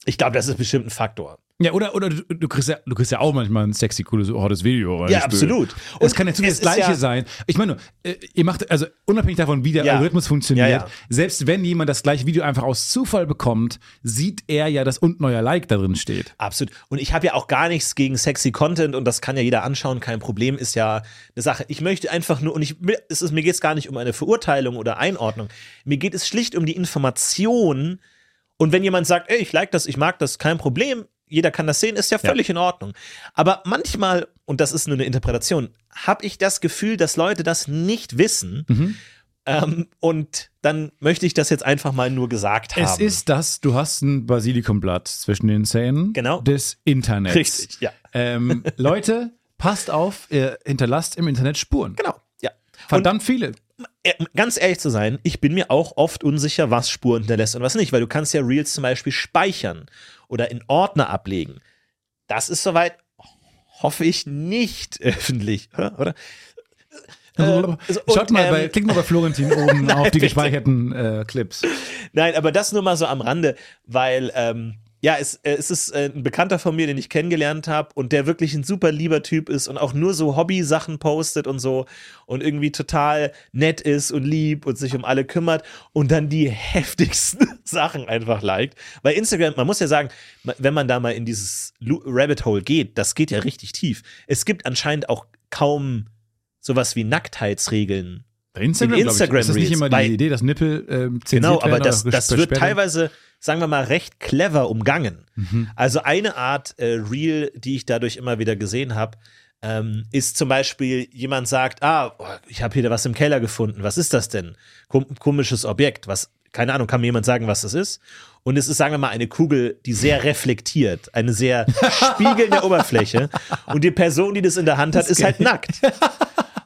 Ich glaube, das ist bestimmt ein Faktor. Ja, oder, oder du, du, kriegst ja, du kriegst ja auch manchmal ein sexy, cooles, hottes Video. Ja, reingespült. absolut. Und es kann natürlich es das Gleiche ja- sein. Ich meine, nur, äh, ihr macht, also unabhängig davon, wie der Ja. Algorithmus funktioniert, Ja, ja. selbst wenn jemand das gleiche Video einfach aus Zufall bekommt, sieht er ja, dass unten euer Like da drin steht. Absolut. Und ich habe ja auch gar nichts gegen sexy Content und das kann ja jeder anschauen, kein Problem, ist ja eine Sache. Ich möchte einfach nur, und ich, es ist, mir geht es gar nicht um eine Verurteilung oder Einordnung. Mir geht es schlicht um die Information. Und wenn jemand sagt, ey, ich like das, ich mag das, kein Problem, jeder kann das sehen, ist ja völlig in Ordnung. Aber manchmal, und das ist nur eine Interpretation, habe ich das Gefühl, dass Leute das nicht wissen. Mhm. Ähm, und dann möchte ich das jetzt einfach mal nur gesagt haben. Es ist das, du hast ein Basilikumblatt zwischen den Zähnen Genau. des Internets. Richtig, ja. Ähm, Leute, passt auf, ihr hinterlasst im Internet Spuren. Genau, ja. Verdammt viele. äh, ganz ehrlich zu sein, ich bin mir auch oft unsicher, was Spuren hinterlässt und was nicht, weil du kannst ja Reels zum Beispiel speichern oder in Ordner ablegen. Das ist soweit, hoffe ich, nicht öffentlich, oder? oder? also, Schaut und, mal ähm, bei, klickt mal bei Florentin oben auf die gespeicherten äh, Clips. Nein, aber das nur mal so am Rande, weil ähm, ja, es, äh, es ist äh, ein Bekannter von mir, den ich kennengelernt habe und der wirklich ein super lieber Typ ist und auch nur so Hobby-Sachen postet und so und irgendwie total nett ist und lieb und sich um alle kümmert und dann die heftigsten Sachen einfach liked. Weil Instagram, man muss ja sagen, wenn man da mal in dieses Rabbit Hole geht, das geht ja richtig tief. Es gibt anscheinend auch kaum sowas wie Nacktheitsregeln Bei Instagram, In glaub ich, ist das nicht immer die Idee, dass Nippel ähm, Genau, aber das, das wird teilweise, sagen wir mal, recht clever umgangen. Mhm. Also eine Art äh, Reel, die ich dadurch immer wieder gesehen habe, ähm, ist zum Beispiel, jemand sagt, ah, oh, ich habe hier was im Keller gefunden, was ist das denn? Kom komisches Objekt, was, keine Ahnung, kann mir jemand sagen, was das ist? Und es ist, sagen wir mal, eine Kugel, die sehr reflektiert, eine sehr spiegelnde Oberfläche. Und die Person, die das in der Hand hat, ist halt nackt.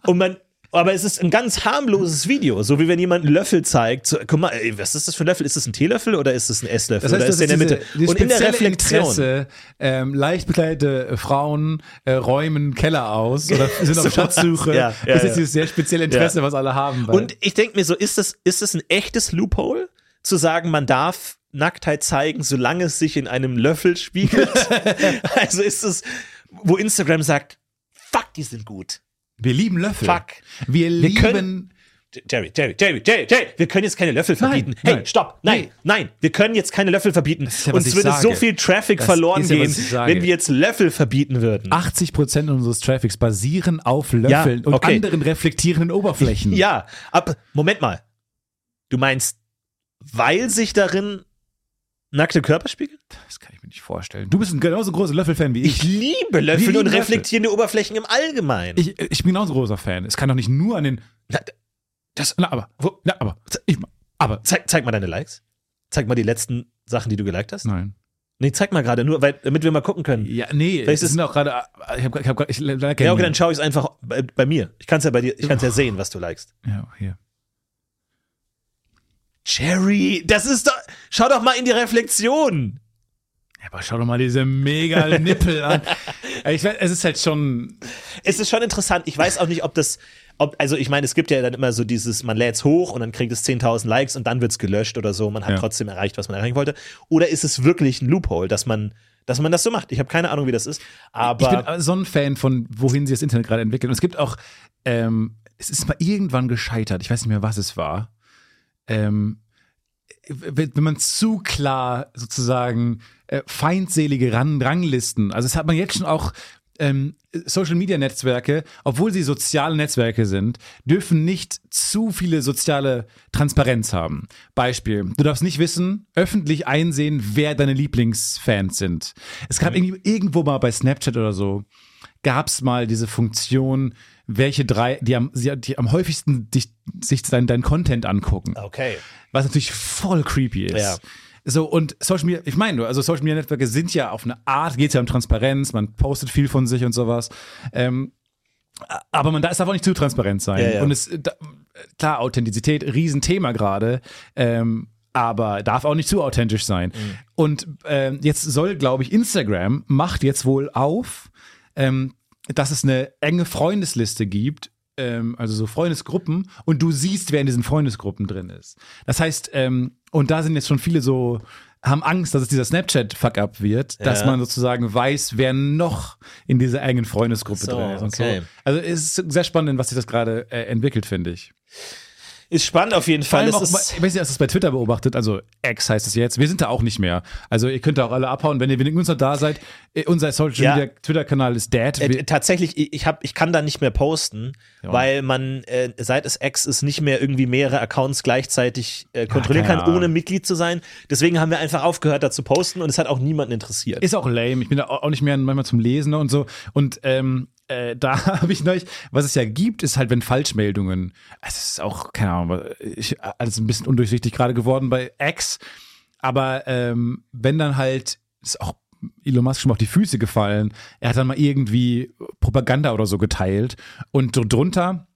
Und man, aber es ist ein ganz harmloses Video, so wie wenn jemand einen Löffel zeigt. So, guck mal, ey, was ist das für ein Löffel? Ist das ein Teelöffel oder ist das ein Esslöffel? Das heißt, oder das ist der in der Mitte? Und in der spezielle Reflexion. Interesse, ähm, leicht bekleidete äh, Frauen äh, räumen Keller aus oder sind auf. Schatzsuche. Ja, ja, das ist ja. jetzt dieses sehr spezielle Interesse, was alle haben. weil- Und ich denke mir so, ist das, ist das ein echtes Loophole, zu sagen, man darf Nacktheit zeigen, solange es sich in einem Löffel spiegelt? also ist es, wo Instagram sagt, fuck, die sind gut. Wir lieben Löffel. Fuck. Wir Wir lieben können- Jerry, Jerry, Jerry, Jerry, Jerry, wir können jetzt keine Löffel verbieten. hey, nein. stopp, nein, Nee. nein, wir können jetzt keine Löffel verbieten. ja, Uns würde sage. so viel Traffic Das verloren ja, gehen, wenn wir jetzt Löffel verbieten würden. 80 Prozent unseres Traffics basieren auf Löffeln und okay. anderen reflektierenden Oberflächen. Ja, ab, Moment mal. Du meinst, weil sich darin Nackte Körperspiegel? Das kann ich mir nicht vorstellen. Du bist ein genauso großer Löffel-Fan wie ich. Ich liebe Löffel lieben und Löffel. reflektierende Oberflächen im Allgemeinen. Ich, ich bin genauso großer Fan. Es kann doch nicht nur an den. Na, das, Na, aber. Wo- Na, aber. Ich, aber. zeig, zeig mal deine Likes. Zeig mal die letzten Sachen, die du geliked hast. Nein. Nee, zeig mal gerade, nur weil, damit wir mal gucken können. Ja, nee. Vielleicht es ist- sind auch gerade. Ich habe. Ich hab, ich, ich, Ja, okay, dann schaue ich es einfach bei, bei mir. Ich kann es ja bei dir, ich kann es ja sehen, was du likest. Ja, hier. Jerry, das ist doch. Schau doch mal in die Reflexion. Ja, aber schau doch mal diese mega Nippel an. Ich es ist halt schon. Es ist schon interessant. Ich weiß auch nicht, ob das. Ob, also, ich meine, es gibt ja dann immer so dieses, man lädt es hoch und dann kriegt es 10.000 Likes und dann wird es gelöscht oder so. Man hat Ja. trotzdem erreicht, was man erreichen wollte. Oder ist es wirklich ein Loophole, dass man, dass man das so macht? Ich habe keine Ahnung, wie das ist. Aber. ich bin so ein Fan von, wohin sie das Internet gerade entwickelt. Und es gibt auch, ähm, es ist mal irgendwann gescheitert. Ich weiß nicht mehr, was es war. Ähm, wenn wenn man zu klar sozusagen äh, feindselige Ran Ranglisten, also das hat man jetzt schon auch ähm, Social Media Netzwerke, obwohl sie soziale Netzwerke sind, dürfen nicht zu viele soziale Transparenz haben. Beispiel, du darfst nicht wissen, öffentlich einsehen, wer deine Lieblingsfans sind. Es gab irgendwie irgendwo mal bei Snapchat oder so, gab es mal diese Funktion, welche drei, die am, die am häufigsten dich, sich dein, dein Content angucken okay. was natürlich voll creepy ist. Ja. So, und Social Media, ich meine, also Social Media Netzwerke sind ja auf eine Art, geht ja um Transparenz, man postet viel von sich und sowas. Ähm, aber man da darf auch nicht zu transparent sein. Ja, ja. Und es, da, klar, Authentizität, Riesenthema gerade. Ähm, aber darf auch nicht zu authentisch sein. Mhm. Und ähm, jetzt soll, glaube ich, Instagram macht jetzt wohl auf, ähm, dass es eine enge Freundesliste gibt, ähm, also so Freundesgruppen, und du siehst, wer in diesen Freundesgruppen drin ist. Das heißt, ähm, und da sind jetzt schon viele so, haben Angst, dass es dieser Snapchat-Fuck-up wird, dass Ja. man sozusagen weiß, wer noch in dieser engen Freundesgruppe So, drin ist. Und okay. so. Also es ist sehr spannend, was sich das gerade äh, entwickelt, finde ich. Ist spannend auf jeden Fall. auch, ich weiß nicht, hast du es bei Twitter beobachtet, also X heißt es jetzt. Wir sind da auch nicht mehr. Also ihr könnt da auch alle abhauen, wenn ihr wenigstens noch da seid. Äh, Unser Social Ja. Media Twitter-Kanal ist dead. Äh, tatsächlich, ich, hab, ich kann da nicht mehr posten, Ja. weil man, äh, seit es X ist, nicht mehr irgendwie mehrere Accounts gleichzeitig äh, kontrollieren keine kann, ohne. Mitglied zu sein. Deswegen haben wir einfach aufgehört, da zu posten und es hat auch niemanden interessiert. ist auch lame. Ich bin da auch nicht mehr manchmal zum Lesen und so. Und ähm, äh, da habe ich neulich, was es ja gibt, ist halt, wenn Falschmeldungen, es ist auch, keine Ahnung, ich, alles ein bisschen undurchsichtig gerade geworden bei X, aber ähm, wenn dann halt, ist auch Elon Musk schon mal auf die Füße gefallen, er hat dann mal irgendwie Propaganda oder so geteilt und dr- drunter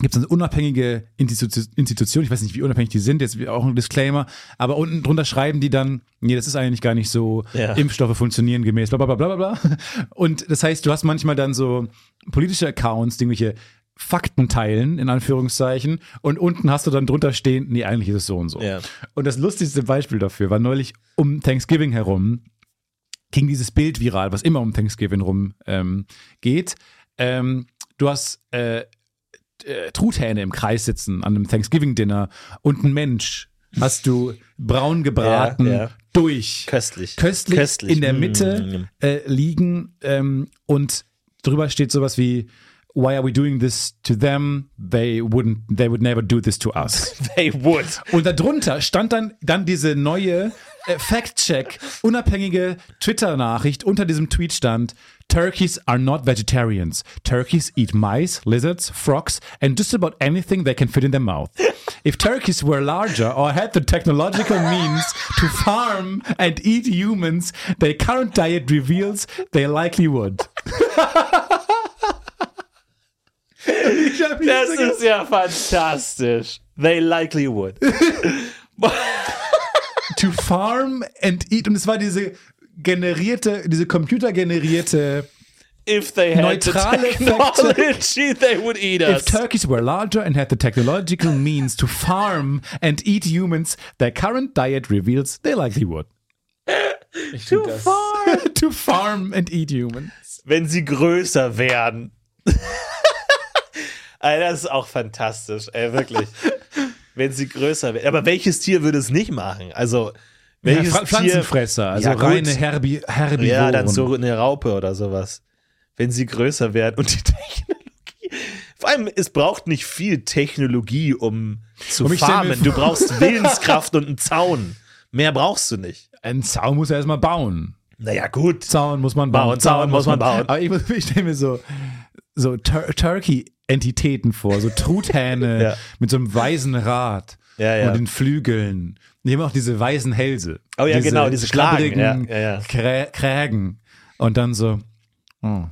gibt es eine unabhängige Institu Institution, ich weiß nicht, wie unabhängig die sind, jetzt auch ein Disclaimer, aber unten drunter schreiben die dann, nee, das ist eigentlich gar nicht so, Ja. Impfstoffe funktionieren gemäß, bla bla bla bla bla. Und das heißt, du hast manchmal dann so politische Accounts, die irgendwelche Fakten teilen, in Anführungszeichen, und unten hast du dann drunter stehen, nee, eigentlich ist es so und so. Ja. Und das lustigste Beispiel dafür war neulich um Thanksgiving herum, ging dieses Bild viral, was immer um Thanksgiving rum ähm, geht. Ähm, du hast äh, äh, Truthähne im Kreis sitzen an einem Thanksgiving-Dinner und ein Mensch hast du braun gebraten Ja, ja. durch. Köstlich. Köstlich, Köstlich. in der Mm. Mitte äh, liegen ähm, und drüber steht sowas wie Why are we doing this to them? They wouldn't, they would never do this to us. They would. Und darunter stand dann, dann diese neue äh, Fact-Check, unabhängige Twitter-Nachricht. Unter diesem Tweet stand, Turkeys are not vegetarians. Turkeys eat mice, lizards, frogs, and just about anything they can fit in their mouth. If turkeys were larger or had the technological means to farm and eat humans, their current diet reveals they likely would. Ich hab mich Das ist ja fantastisch. They likely would. to farm and eat. Und es war diese generierte, diese computergenerierte, If they had Neutrale the technology, they would eat if us. turkeys were larger and had the technological means to farm and eat humans, their current diet reveals they likely would. To farm. to farm and eat humans. Wenn sie größer werden. Ey, das ist auch fantastisch, ey, wirklich. Wenn sie größer werden. Aber welches Tier würde es nicht machen? Also, welches Pfl- Pflanzenfresser, also Ja, reine Herbi Herbivoren. Ja, dann so eine Raupe oder sowas. Wenn sie größer werden und die Technologie. Vor allem, es braucht nicht viel Technologie, um zu mir farmen. Du brauchst Willenskraft und einen Zaun. Mehr brauchst du nicht. einen Zaun muss er erstmal bauen. Naja, gut. Zaun muss man bauen. Bauen, Zaun muss man bauen. Aber ich, ich stelle mir so, so Tur Turkey-Entitäten vor, so Truthähne Ja. mit so einem weißen Rad Ja, ja. und den Flügeln. Die haben auch diese weißen Hälse. Oh ja, genau, diese Kragen, schlabberigen ja. Krä Krägen. Und dann so, oh,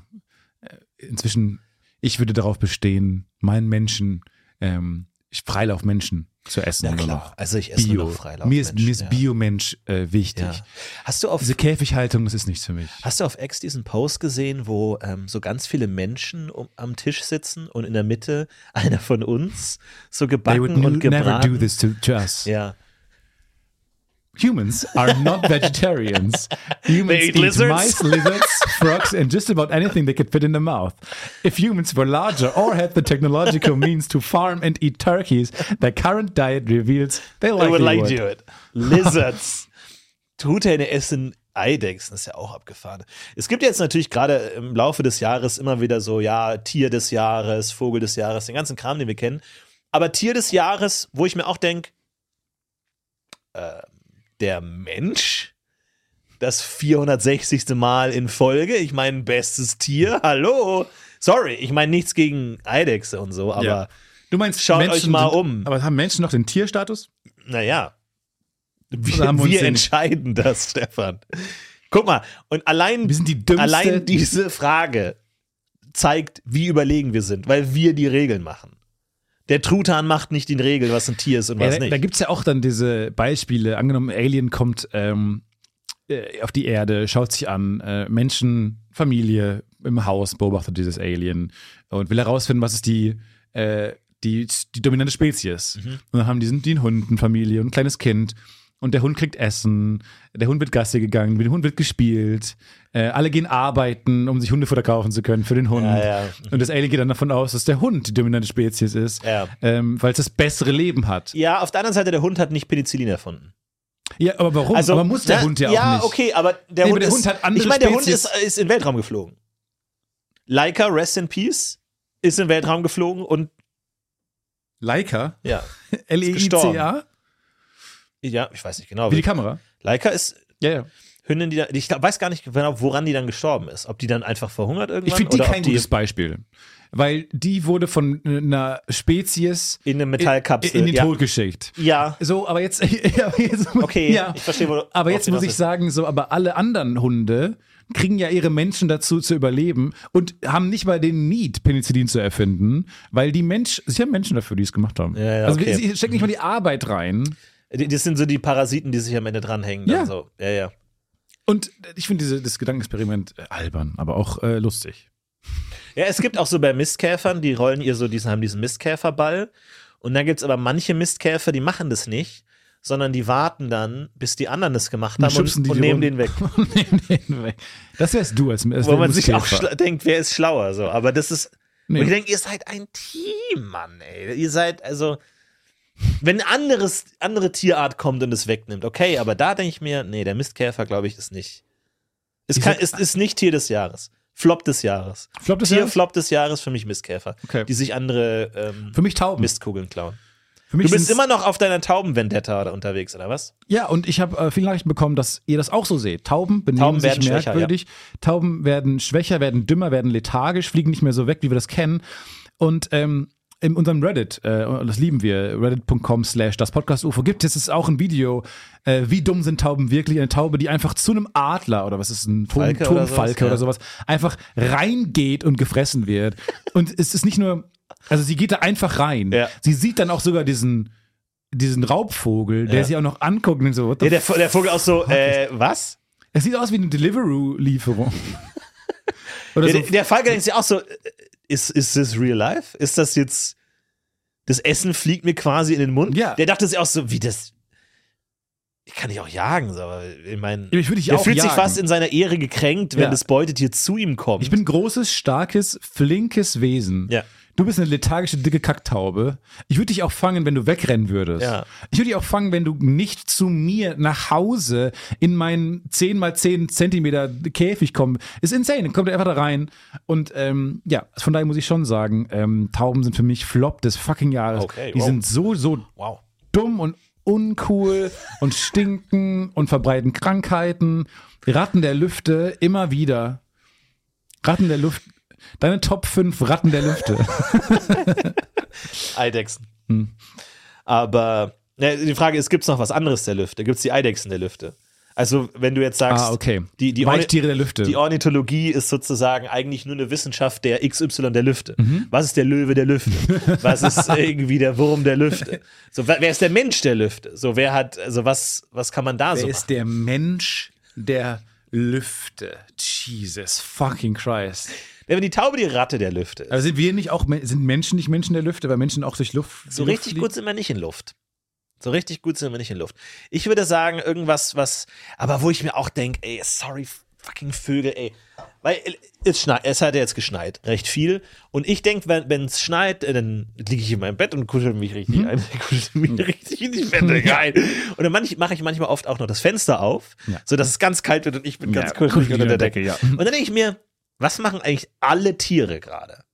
inzwischen, ich würde darauf bestehen, meinen Menschen, ähm, Freilaufmenschen zu essen. Ja, klar. noch. Also ich esse Bio. nur noch Freilauf. Mir ist, mir ist ja. Biomensch äh, wichtig. Ja. Hast du auf Diese Käfighaltung, das ist nichts für mich. Hast du auf X diesen Post gesehen, wo ähm, so ganz viele Menschen um, am Tisch sitzen und in der Mitte einer von uns so They gebacken would und n- never gebraten? do this to, to us. Ja. Humans are not vegetarians. Humans eat eat lizards. mice, lizards, frogs, and just about anything they could fit in their mouth. If humans were larger or had the technological means to farm and eat turkeys, their current diet reveals they I likely would like would. to do it. Lizards. Truthähne essen Eidechsen, ist ja auch abgefahren. Es gibt jetzt natürlich gerade im Laufe des Jahres immer wieder so, ja, Tier des Jahres, Vogel des Jahres, den ganzen Kram, den wir kennen. Aber Tier des Jahres, wo ich mir auch denke, äh, der Mensch, das 460. Mal in Folge, ich meine, bestes Tier, hallo. Sorry, ich meine nichts gegen Eidechse und so, aber Ja. Du meinst, Schaut Menschen euch mal sind, um. Aber haben Menschen noch den Tierstatus? Naja. Oder Wir, wir entscheiden das, Stefan. Guck mal, und allein, die allein diese Frage zeigt, wie überlegen wir sind, weil wir die Regeln machen. Der Truthahn macht nicht die Regeln, was ein Tier ist und Ja, was da nicht. da gibt es ja auch dann diese Beispiele. Angenommen, Alien kommt ähm, äh, auf die Erde, schaut sich an, äh, Menschen, Familie im Haus beobachtet dieses Alien und will herausfinden, was ist die, äh, die, die dominante Spezies. Mhm. Und dann haben die, sind die einen Hund, eine Familie und ein kleines Kind. Und der Hund kriegt Essen, der Hund wird Gassi gegangen, mit dem Hund wird gespielt, äh, alle gehen arbeiten, um sich Hundefutter kaufen zu können für den Hund. Ja, ja. Und das Alien geht dann davon aus, dass der Hund die dominante Spezies ist, Ja. ähm, weil es das bessere Leben hat. ja, auf der anderen Seite, der Hund hat nicht Penicillin erfunden. Ja, aber warum? Also, aber muss der ne? Hund ja, ja auch nicht. okay, aber der, Nee, Hund, aber der ist, Hund hat andere Ich meine, der Hund Spezies. ist, ist in den Weltraum geflogen. Leica, Rest in Peace, ist in den Weltraum geflogen und Leica? ja, L-E-I-C-A? Ja, ich weiß nicht genau. Wie die Kamera? Leica ist Ja, ja. Hündin, die da, ich weiß gar nicht genau, woran die dann gestorben ist. Ob die dann einfach verhungert irgendwann Ich finde die kein gutes Beispiel. Weil die wurde von einer Spezies in eine Metallkapsel. in den ja. Tod geschickt. Ja, So, aber jetzt, ja, aber jetzt okay, ja. ich verstehe, wo du Aber jetzt muss ich sagen, so, aber alle anderen Hunde kriegen ja ihre Menschen dazu zu überleben und haben nicht mal den Need, Penicillin zu erfinden, weil die Mensch, sie haben Menschen dafür, die es gemacht haben. Ja, ja, also okay. sie stecken nicht mal die Arbeit rein. Das sind so die Parasiten, die sich am Ende dranhängen. Ja. So. ja, ja. Und ich finde das Gedankenexperiment äh, albern, aber auch äh, lustig. Ja, es gibt auch so bei Mistkäfern, die rollen ihr so diesen, haben diesen Mistkäferball. Und dann gibt es aber manche Mistkäfer, die machen das nicht, sondern die warten dann, bis die anderen das gemacht Und haben und, und die nehmen den weg. Nehmen den weg. Das wärst du als, als Wo man sich auch denkt, wer ist schlauer so. Aber das ist, Nee. und ich denke, ihr seid ein Team, Mann, ey. Ihr seid, also, wenn ein anderes, andere Tierart kommt und es wegnimmt, okay, aber da denke ich mir, nee, der Mistkäfer, glaube ich, ist nicht. Ist, kein, ist, ist nicht Tier des Jahres. Flop des Jahres. Flop des Tier Jahres? Flop des Jahres für mich Mistkäfer. Okay. Die sich andere ähm, Für mich Tauben. Mistkugeln klauen. Für mich Du bist immer noch auf deiner Tauben-Vendetta unterwegs, oder was? Ja, und ich habe äh, viele Nachrichten bekommen, dass ihr das auch so seht. Tauben benehmen Tauben sich merkwürdig. Tauben werden schwächer, werden dümmer, werden lethargisch, fliegen nicht mehr so weg, wie wir das kennen. Und ähm, in unserem Reddit, äh, das lieben wir, reddit.com slash das Podcast UFO, gibt es jetzt auch ein Video, äh, wie dumm sind Tauben wirklich? Eine Taube, die einfach zu einem Adler oder was ist ein Turm, Falke oder Turmfalke sowas, oder sowas, einfach reingeht und gefressen wird. und es ist nicht nur, also sie geht da einfach rein. Ja. Sie sieht dann auch sogar diesen diesen Raubvogel, der Ja. sie auch noch anguckt und so, Ja, der, der Vogel auch so, äh, was? es sieht aus wie eine Deliveroo-Lieferung. Ja, so. der, der Falke denkt sich auch so, äh, ist, ist das real life? Ist das jetzt, das Essen fliegt mir quasi in den Mund? Ja. Der dachte sich auch so, wie das, ich kann dich auch jagen, aber ich meine, Ich würde auch fühlt sich jagen. fast in seiner Ehre gekränkt, wenn Ja. das Beutetier zu ihm kommt. Ich bin ein großes, starkes, flinkes Wesen. Ja. Du bist eine lethargische, dicke Kacktaube. Ich würde dich auch fangen, wenn du wegrennen würdest. Ja. Ich würde dich auch fangen, wenn du nicht zu mir nach Hause in meinen 10 mal 10 Zentimeter Käfig kommst. Ist insane. Dann kommt er einfach da rein. Und ähm, ja, von daher muss ich schon sagen, ähm, Tauben sind für mich Flop des fucking Jahres. Okay, Die wow. sind so, so wow. dumm und uncool und stinken und verbreiten Krankheiten. Ratten der Lüfte immer wieder. Ratten der Luft. Deine Top 5 Ratten der Lüfte. Eidechsen. Hm. Aber ne, die Frage ist, gibt es noch was anderes der Lüfte? Gibt es die Eidechsen der Lüfte? Also, wenn du jetzt sagst, Ah, okay. die, die, Weichtiere der Lüfte. die Ornithologie ist sozusagen eigentlich nur eine Wissenschaft der XY der Lüfte. Mhm. Was ist der Löwe der Lüfte? Was ist irgendwie der Wurm der Lüfte? So, wer wer ist der Mensch der Lüfte? So, wer hat, also was, was kann man da so Wer machen? ist der Mensch der Lüfte? Jesus fucking Christ. War die Taube die Ratte der Lüfte? ist? Also sind wir nicht auch, sind Menschen nicht Menschen der Lüfte, weil Menschen auch durch Luft. So Luft richtig gut sind wir nicht in Luft. So richtig gut sind wir nicht in Luft. Ich würde sagen, irgendwas, was, aber wo ich mir auch denke, ey, sorry, fucking Vögel, ey. Weil es schneit, es hat ja jetzt geschneit, recht viel. Und ich denke, wenn es schneit, äh, dann liege ich in meinem Bett und kuschel mich richtig ein. Kuschel mich richtig in die Bettdecke ein. Und dann mache ich manchmal oft auch noch das Fenster auf, Ja. so dass es ganz kalt wird und ich bin Ja, ganz kuschelig unter der unter der Decke. Decke, ja. Und dann denke ich mir, was machen eigentlich alle Tiere gerade?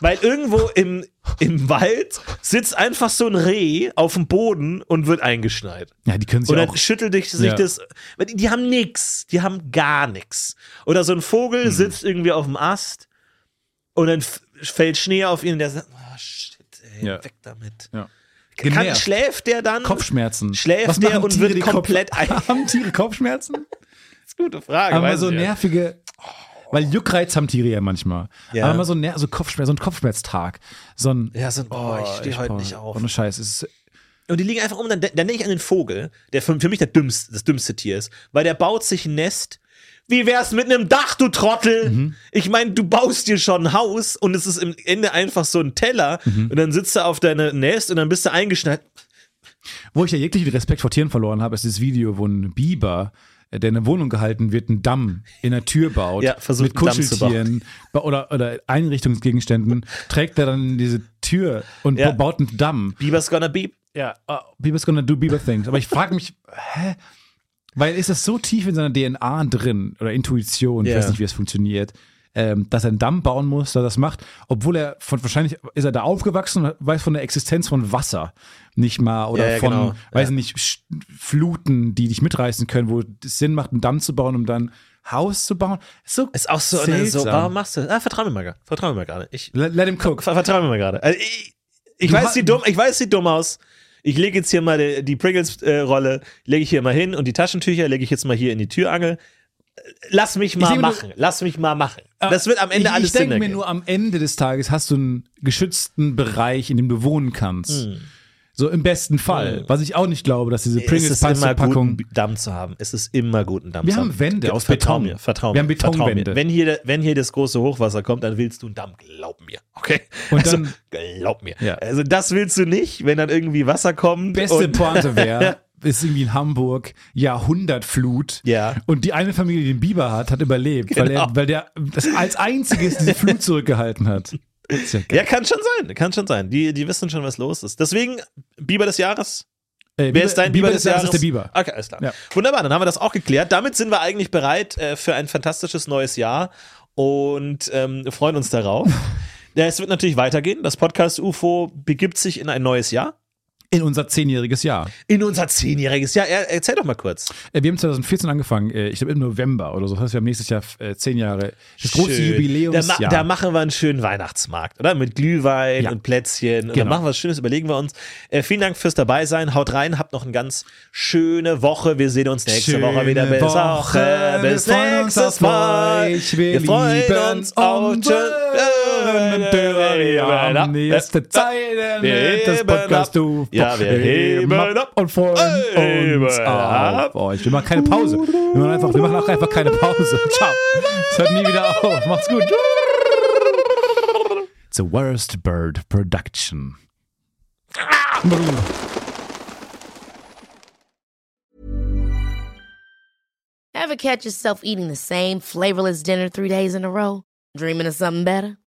Weil irgendwo im, im Wald sitzt einfach so ein Reh auf dem Boden und wird eingeschneit. Ja, die können sich Und dann auch. schüttelt sich Ja. das. Die, die haben nix. Die haben gar nix. Oder so ein Hm. Vogel sitzt irgendwie auf dem Ast und dann fällt Schnee auf ihn und der sagt, oh shit, ey, Ja. weg damit. Ja. Kann, schläft der dann? Kopfschmerzen. Schläft Was der und Tiere, wird die Kopf- komplett ein. Haben Tiere Kopfschmerzen? Das ist eine gute Frage. Aber so nervige. Weil Juckreiz haben Tiere ja manchmal. Ja. Aber mal so, ner so, Kopfschmerz, so ein Kopfschmerztag. So ein. Ja, so ein, oh, ich stehe heute nicht auf. Ohne Scheiß. Es ist, Und die liegen einfach um. Dann, dann denke ich an den Vogel, der für, für mich der dümmste, das dümmste Tier ist, weil der baut sich ein Nest. Wie wär's mit einem Dach, du Trottel? Mhm. Ich meine, du baust dir schon ein Haus und es ist im Ende einfach so ein Teller Mhm. und dann sitzt du auf deinem Nest und dann bist du eingeschneit. Wo ich ja jeglichen Respekt vor Tieren verloren habe, ist das Video, wo ein Biber, der in einer Wohnung gehalten wird, einen Damm in der Tür baut. Ja, versucht, mit. Kuscheltieren oder, oder Einrichtungsgegenständen, trägt er dann diese Tür und Ja. ba- baut einen Damm. Bieber's gonna beep. Ja, uh, Bieber's gonna do Bieber things. Aber ich frage mich, hä? Weil ist das so tief in seiner DNA drin oder Intuition, ich Ja. weiß nicht, wie es funktioniert, ähm, dass er einen Damm bauen muss, dass er das macht, obwohl er von wahrscheinlich ist er da aufgewachsen und weiß von der Existenz von Wasser nicht mal oder Ja, ja, von, genau. weiß Ja. nicht, Fluten, die dich mitreißen können, wo es Sinn macht, einen Damm zu bauen, um dann Haus zu bauen. Ist so Ist auch so, eine, so warum machst du das? Ah, vertrau mir mal, vertrau mir mal gerade. Ich, Let, let him cook. ver, vertrau mir mal gerade. Also ich ich weiß, sie dumm, ich weiß, sie dumm aus. Ich lege jetzt hier mal die, die Pringles-Rolle, lege ich hier mal hin und die Taschentücher lege ich jetzt mal hier in die Türangel. Lass mich mal denke nur- machen. Lass mich mal machen. Das wird am Ende ich, alles Ich denke Sinn mir nur, am Ende des Tages hast du einen geschützten Bereich, in dem du wohnen kannst. So im besten Fall. Was ich auch nicht glaube, dass diese Hm. es ist immer gut, Pringles-Packung. einen Damm zu haben. Es ist immer gut, einen Damm Wir zu haben haben. Wände aus vertrau Beton. Mir, vertrau Wir mir. haben vertrau Betonwände. Wenn hier, wenn hier das große Hochwasser kommt, dann willst du einen Damm. Glaub mir. Okay? Und also, dann- glaub mir. Ja. Also das willst du nicht, wenn dann irgendwie Wasser kommt. Beste Pointe wäre, ist irgendwie in Hamburg Jahrhundertflut. Ja. Und die eine Familie, die den Biber hat, hat überlebt, weil, Genau. er, weil der das als einziges diese Flut zurückgehalten hat. Ja. Ja, kann schon sein, kann schon sein. Die, die wissen schon, was los ist. Deswegen, Biber des Jahres. Äh, Wer ist dein Biber, des Jahres? ist der Biber. Okay, alles klar. Ja. Wunderbar, dann haben wir das auch geklärt. Damit sind wir eigentlich bereit äh, für ein fantastisches neues Jahr und ähm, freuen uns darauf. ja, es wird natürlich weitergehen. Das Podcast UFO begibt sich in ein neues Jahr. In unser zehnjähriges Jahr. In unser zehnjähriges Jahr. Er, erzähl doch mal kurz. Äh, Wir haben 2014 angefangen, äh, ich glaube im November oder so. Das heißt, wir haben nächstes Jahr äh, zehn Jahre. Das große Schön. Jubiläumsjahr. Da, ma da machen wir einen schönen Weihnachtsmarkt, oder? Mit Glühwein Ja. und Plätzchen. Und Genau. dann machen wir was Schönes, überlegen wir uns. Äh, vielen Dank fürs Dabeisein. Haut rein, habt noch eine ganz schöne Woche. Wir sehen uns nächste Schöne Woche wieder. Bis, Woche. Woche. bis Wir freuen uns nächstes auf Mal. euch. Wir lieben uns auch. unsere nächste Zeit. Wir Das heben Podcast ab. du. Ja, wir heben ab. und freuen Heben uns ab. auf euch. Wir machen keine Pause. Wir machen, einfach, wir machen auch einfach keine Pause. Ciao. Es hört nie wieder auf. Macht's gut. The Worst Bird Production. Ever catch yourself eating the same flavorless dinner three days in a row? Dreaming of something better?